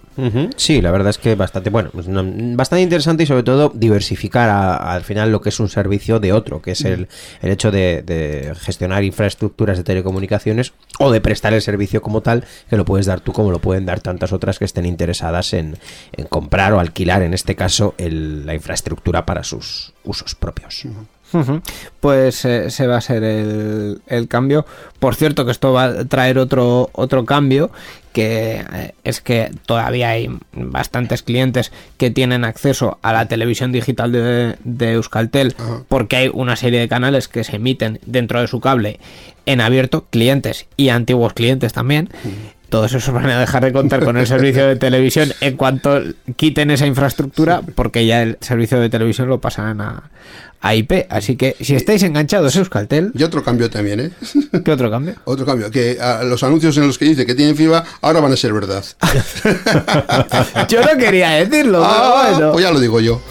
Sí, la verdad es que bastante bueno, pues, no, bastante interesante y sobre todo diversificar a- al final lo que es un servicio de otro, que es el, el hecho de, de gestionar infraestructuras de telecomunicaciones o de prestar el servicio como tal, que lo puedes dar tú como lo pueden dar tantas otras que estén interesadas en, en comprar o alquilar, en este caso, el- la infraestructura para sus usos propios. Pues eh, ese va a ser el, el cambio. Por cierto, que esto va a traer otro, otro cambio, que eh, es que todavía hay bastantes clientes que tienen acceso a la televisión digital de, de Euskaltel, Ajá. porque hay una serie de canales que se emiten dentro de su cable en abierto, clientes y antiguos clientes también. Todos esos van a dejar de contar con el servicio de televisión en cuanto quiten esa infraestructura, porque ya el servicio de televisión lo pasarán a, a IP. Así que si estáis enganchados a Euskaltel, Y otro cambio también, ¿eh? ¿qué otro cambio? *laughs* Otro cambio, que ah, los anuncios en los que dice que tienen fibra ahora van a ser verdad. *laughs* Yo no quería decirlo, Ah, pero bueno. Pues ya lo digo yo.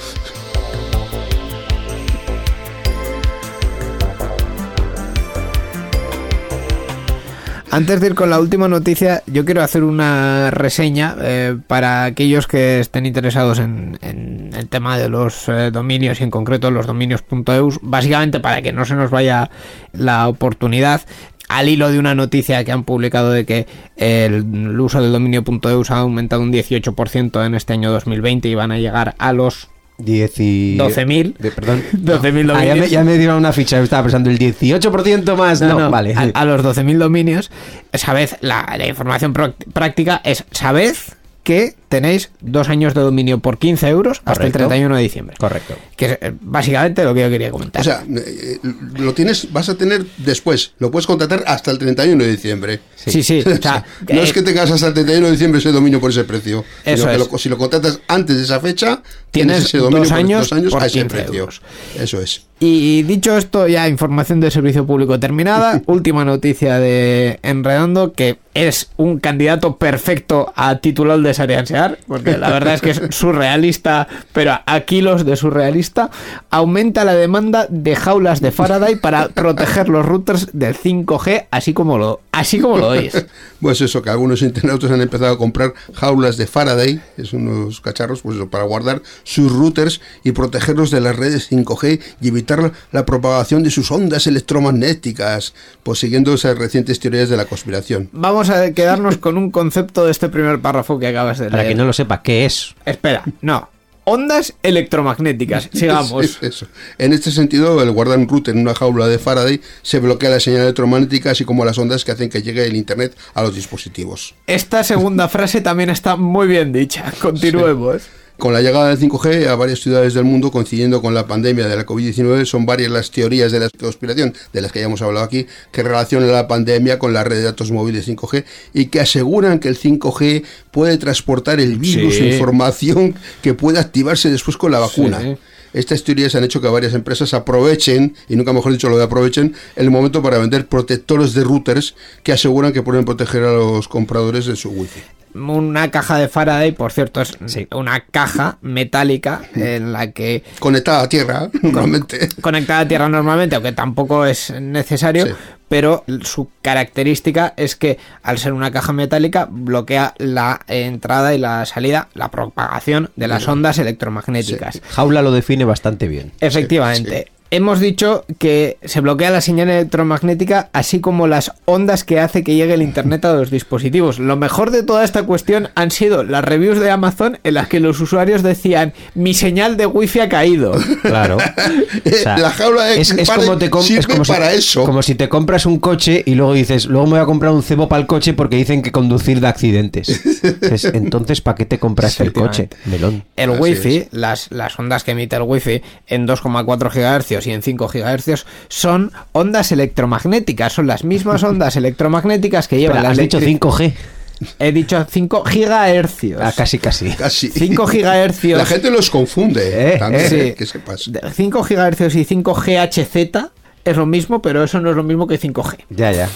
Antes de ir con la última noticia, yo quiero hacer una reseña eh, para aquellos que estén interesados en, el tema de los eh, dominios y en concreto los dominios.eus, básicamente para que no se nos vaya la oportunidad. Al hilo de una noticia que han publicado de que el, uso del dominio.eus ha aumentado un 18% en este año 2020 y van a llegar a los 10 y... 12.000. de- Perdón. *laughs* 12.000 Ah, ya, me, dominios. ya me dieron una ficha, estaba pensando el 18% más. No, No, no, vale. A, a los 12.000 dominios, sabed, la, la información práctica es, sabed que tenéis dos años de dominio por 15 euros hasta el Correcto. 31 de diciembre. Correcto. Que es eh, básicamente lo que yo quería comentar. O sea, eh, lo tienes, vas a tener después, lo puedes contratar hasta el 31 de diciembre. sí, sí. *laughs* o sea, no es eh, que tengas hasta el 31 de diciembre ese dominio por ese precio. Eso sino que es. lo- si lo contratas antes de esa fecha, Tienes ese dominio dos por años dos años por a ese 15 precio. euros. Eso es. Y dicho esto, ya información de servicio público terminada. *laughs* Última noticia de Enredando, que es un candidato perfecto a titular de Sareansear, porque la verdad es que es *laughs* surrealista, pero a kilos de surrealista. Aumenta la demanda de jaulas de Faraday para *laughs* proteger los routers del 5G, así como lo, así como lo oís. Pues eso, que algunos internautas han empezado a comprar jaulas de Faraday, es unos cacharros, pues eso, para guardar sus routers y protegerlos de las redes 5G y evitar la propagación de sus ondas electromagnéticas, pues siguiendo esas recientes teorías de la conspiración. Vamos a quedarnos con un concepto de este primer párrafo que acabas de leer. Para quien no lo sepa, ¿qué es? Espera, no. Ondas electromagnéticas. *laughs* Sigamos. Es- es eso. En este sentido, el guardar un router en una jaula de Faraday se bloquea la señal electromagnética, así como las ondas que hacen que llegue el Internet a los dispositivos. Esta segunda frase también está muy bien dicha. Continuemos. Con la llegada del 5G a varias ciudades del mundo, coincidiendo con la pandemia de la COVID-19, son varias las teorías de la conspiración, de las que ya hemos hablado aquí, que relacionan la pandemia con la red de datos móviles 5G y que aseguran que el 5G puede transportar el virus Sí. e información que puede activarse después con la vacuna. Sí. Estas teorías han hecho que varias empresas aprovechen, y nunca mejor dicho lo de aprovechen, el momento para vender protectores de routers que aseguran que pueden proteger a los compradores de su wifi. Una caja de Faraday, por cierto, es una caja metálica en la que Conectada a tierra, normalmente. conectada a tierra normalmente, aunque tampoco es necesario, Sí. pero su característica es que al ser una caja metálica bloquea la entrada y la salida, la propagación de las ondas electromagnéticas. Jaula lo define bastante bien. Efectivamente. Hemos dicho que se bloquea la señal electromagnética, así como las ondas que hace que llegue el internet a los dispositivos. Lo mejor de toda esta cuestión han sido las reviews de Amazon en las que los usuarios decían mi señal de wifi ha caído. *laughs* Claro. O sea, la jaula de es, es para- como, te es como si- para eso. como si te compras un coche y luego dices, luego me voy a comprar un cebo para el coche porque dicen que conducir da accidentes. *laughs* Entonces, ¿para qué te compraste el coche? Melón. El Así wifi, las, las ondas que emite el wifi en 2,4 GHz y en 5 GHz son ondas electromagnéticas, son las mismas ondas *laughs* electromagnéticas que llevan las has dicho electric- 5G. He dicho 5 GHz. Ah, casi, casi. Casi. 5 GHz. La gente los confunde. Eh, también, Sí. eh, que sepas. De 5 GHz y 5 GHz es lo mismo, pero eso no es lo mismo que 5G. Ya, ya.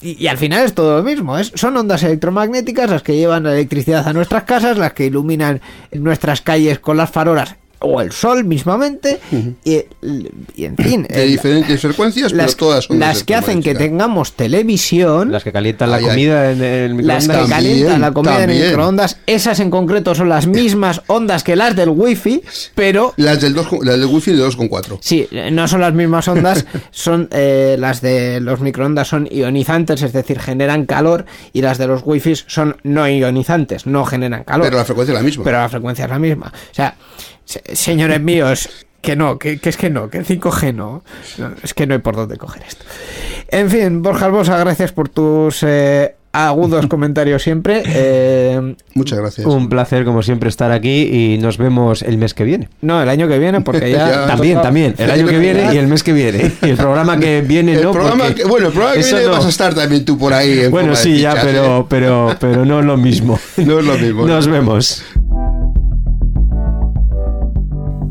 Y, y al final es todo lo mismo. Es, son ondas electromagnéticas las que llevan la electricidad a nuestras casas, las que iluminan nuestras calles con las farolas o el sol mismamente. y, y en fin. De el- diferentes frecuencias, las, pero todas son las que hacen que tengamos televisión. Las que calientan la Ay, ay. comida en el Las que microondas. También, calientan la comida en el también. microondas, esas en concreto son las mismas ondas que las del wifi, pero Las del, dos, las del wifi de 2,4. Sí, no son las mismas ondas, *laughs* son eh, las de los microondas son ionizantes, es decir, generan calor, y las de los wifi son no ionizantes, no generan calor. Pero la frecuencia es la misma. Pero la frecuencia es la misma. O sea, se- señores míos, que no, que, que es que no, que 5G no. No, Es que no hay por dónde coger esto. En fin, Borja Albosa, gracias por tus eh, agudos *laughs* comentarios siempre. Eh, Muchas gracias. Un placer, como siempre, estar aquí y nos vemos el mes que viene. no, el año que viene, porque *laughs* ya. Ya. También, también. El año que viene y el mes que viene. Y el programa que viene, el no. programa que, bueno, el programa que viene no. vas a estar también tú por ahí. en Bueno, sí, ya, fichas, pero, ¿eh? pero, pero no es lo mismo. *laughs* No es lo mismo. Nos vemos.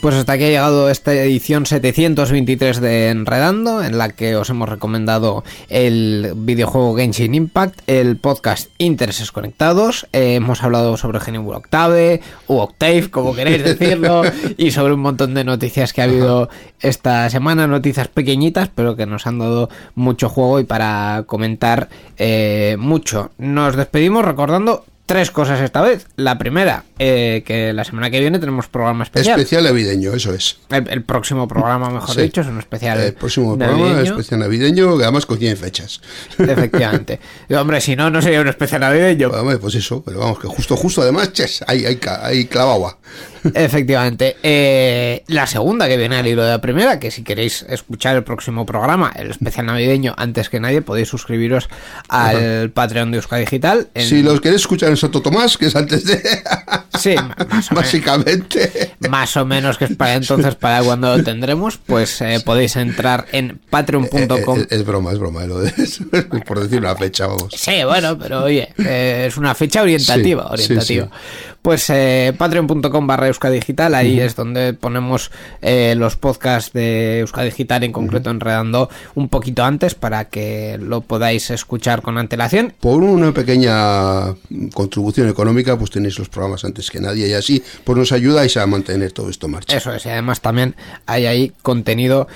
Pues hasta aquí ha llegado esta edición 723 de Enredando, en la que os hemos recomendado el videojuego Genshin Impact, el podcast Intereses Conectados, eh, hemos hablado sobre Genibur Octave, o Octave, como queréis decirlo, *laughs* y sobre un montón de noticias que ha habido esta semana, noticias pequeñitas, pero que nos han dado mucho juego y para comentar eh, mucho. Nos despedimos recordando tres cosas esta vez. La primera, eh, que la semana que viene tenemos programa especial. Especial navideño, eso es. El, el próximo programa, mejor Sí. dicho, es un especial. El próximo programa navideño. especial navideño, que además coinciden fechas. *laughs* Efectivamente. Hombre, si no, no sería un especial navideño. Hombre, pues eso, pero vamos, que justo, justo además, ches, ca- ahí clavaba. *laughs* Efectivamente. Eh, la segunda que viene al hilo de la primera, que si queréis escuchar el próximo programa, el especial navideño, antes que nadie, podéis suscribiros al Patreon de Euska Digital. en- Si los queréis escuchar en Santo Tomás, que es antes de. Sí, *laughs* más o menos. Básicamente. más o menos que es para entonces, para cuando lo tendremos, pues eh, podéis entrar en patreon.com. Eh, eh, es, broma, es broma, lo de, *laughs* por decir una fecha, vamos. Sí, bueno, pero oye, eh, es una fecha orientativa, Sí, sí, orientativa. sí. Pues eh, patreon.com barra Euskadigital, ahí es donde ponemos eh, los podcasts de Euskadigital, en concreto enredando un poquito antes para que lo podáis escuchar con antelación. Por una pequeña contribución económica, pues tenéis los programas antes que nadie y así, pues nos ayudáis a mantener todo esto en marcha. Eso es, y además también hay ahí contenido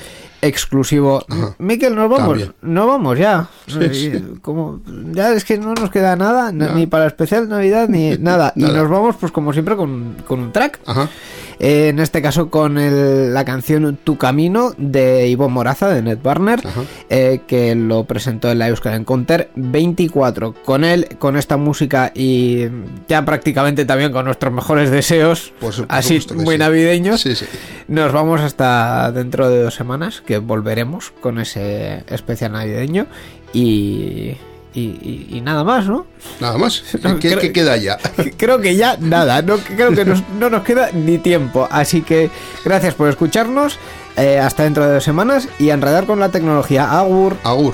exclusivo. Miquel, nos vamos, También. no vamos ya. Sí, sí. Como, ya es que no nos queda nada, No. ni para especial Navidad, ni *laughs* nada. Y nos vamos, pues como siempre, con, con un track. Ajá. Eh, en este caso con el- la canción Tu Camino de Ivo Moraza de Ned Barner, eh, que lo presentó en la Euskal Encounter 24. Con él, con esta música y ya prácticamente también con nuestros mejores deseos, por así que muy sí. navideños, nos vamos hasta dentro de dos semanas, que volveremos con ese especial navideño. Y, y, y- y nada más, ¿no? Nada más. *laughs* No, ¿Qué, creo- qué queda ya? *laughs* Creo que ya nada, no, creo que nos- no nos queda ni tiempo. Así que gracias por escucharnos. eh, hasta dentro de dos semanas y a enredar con la tecnología. Agur. Agur.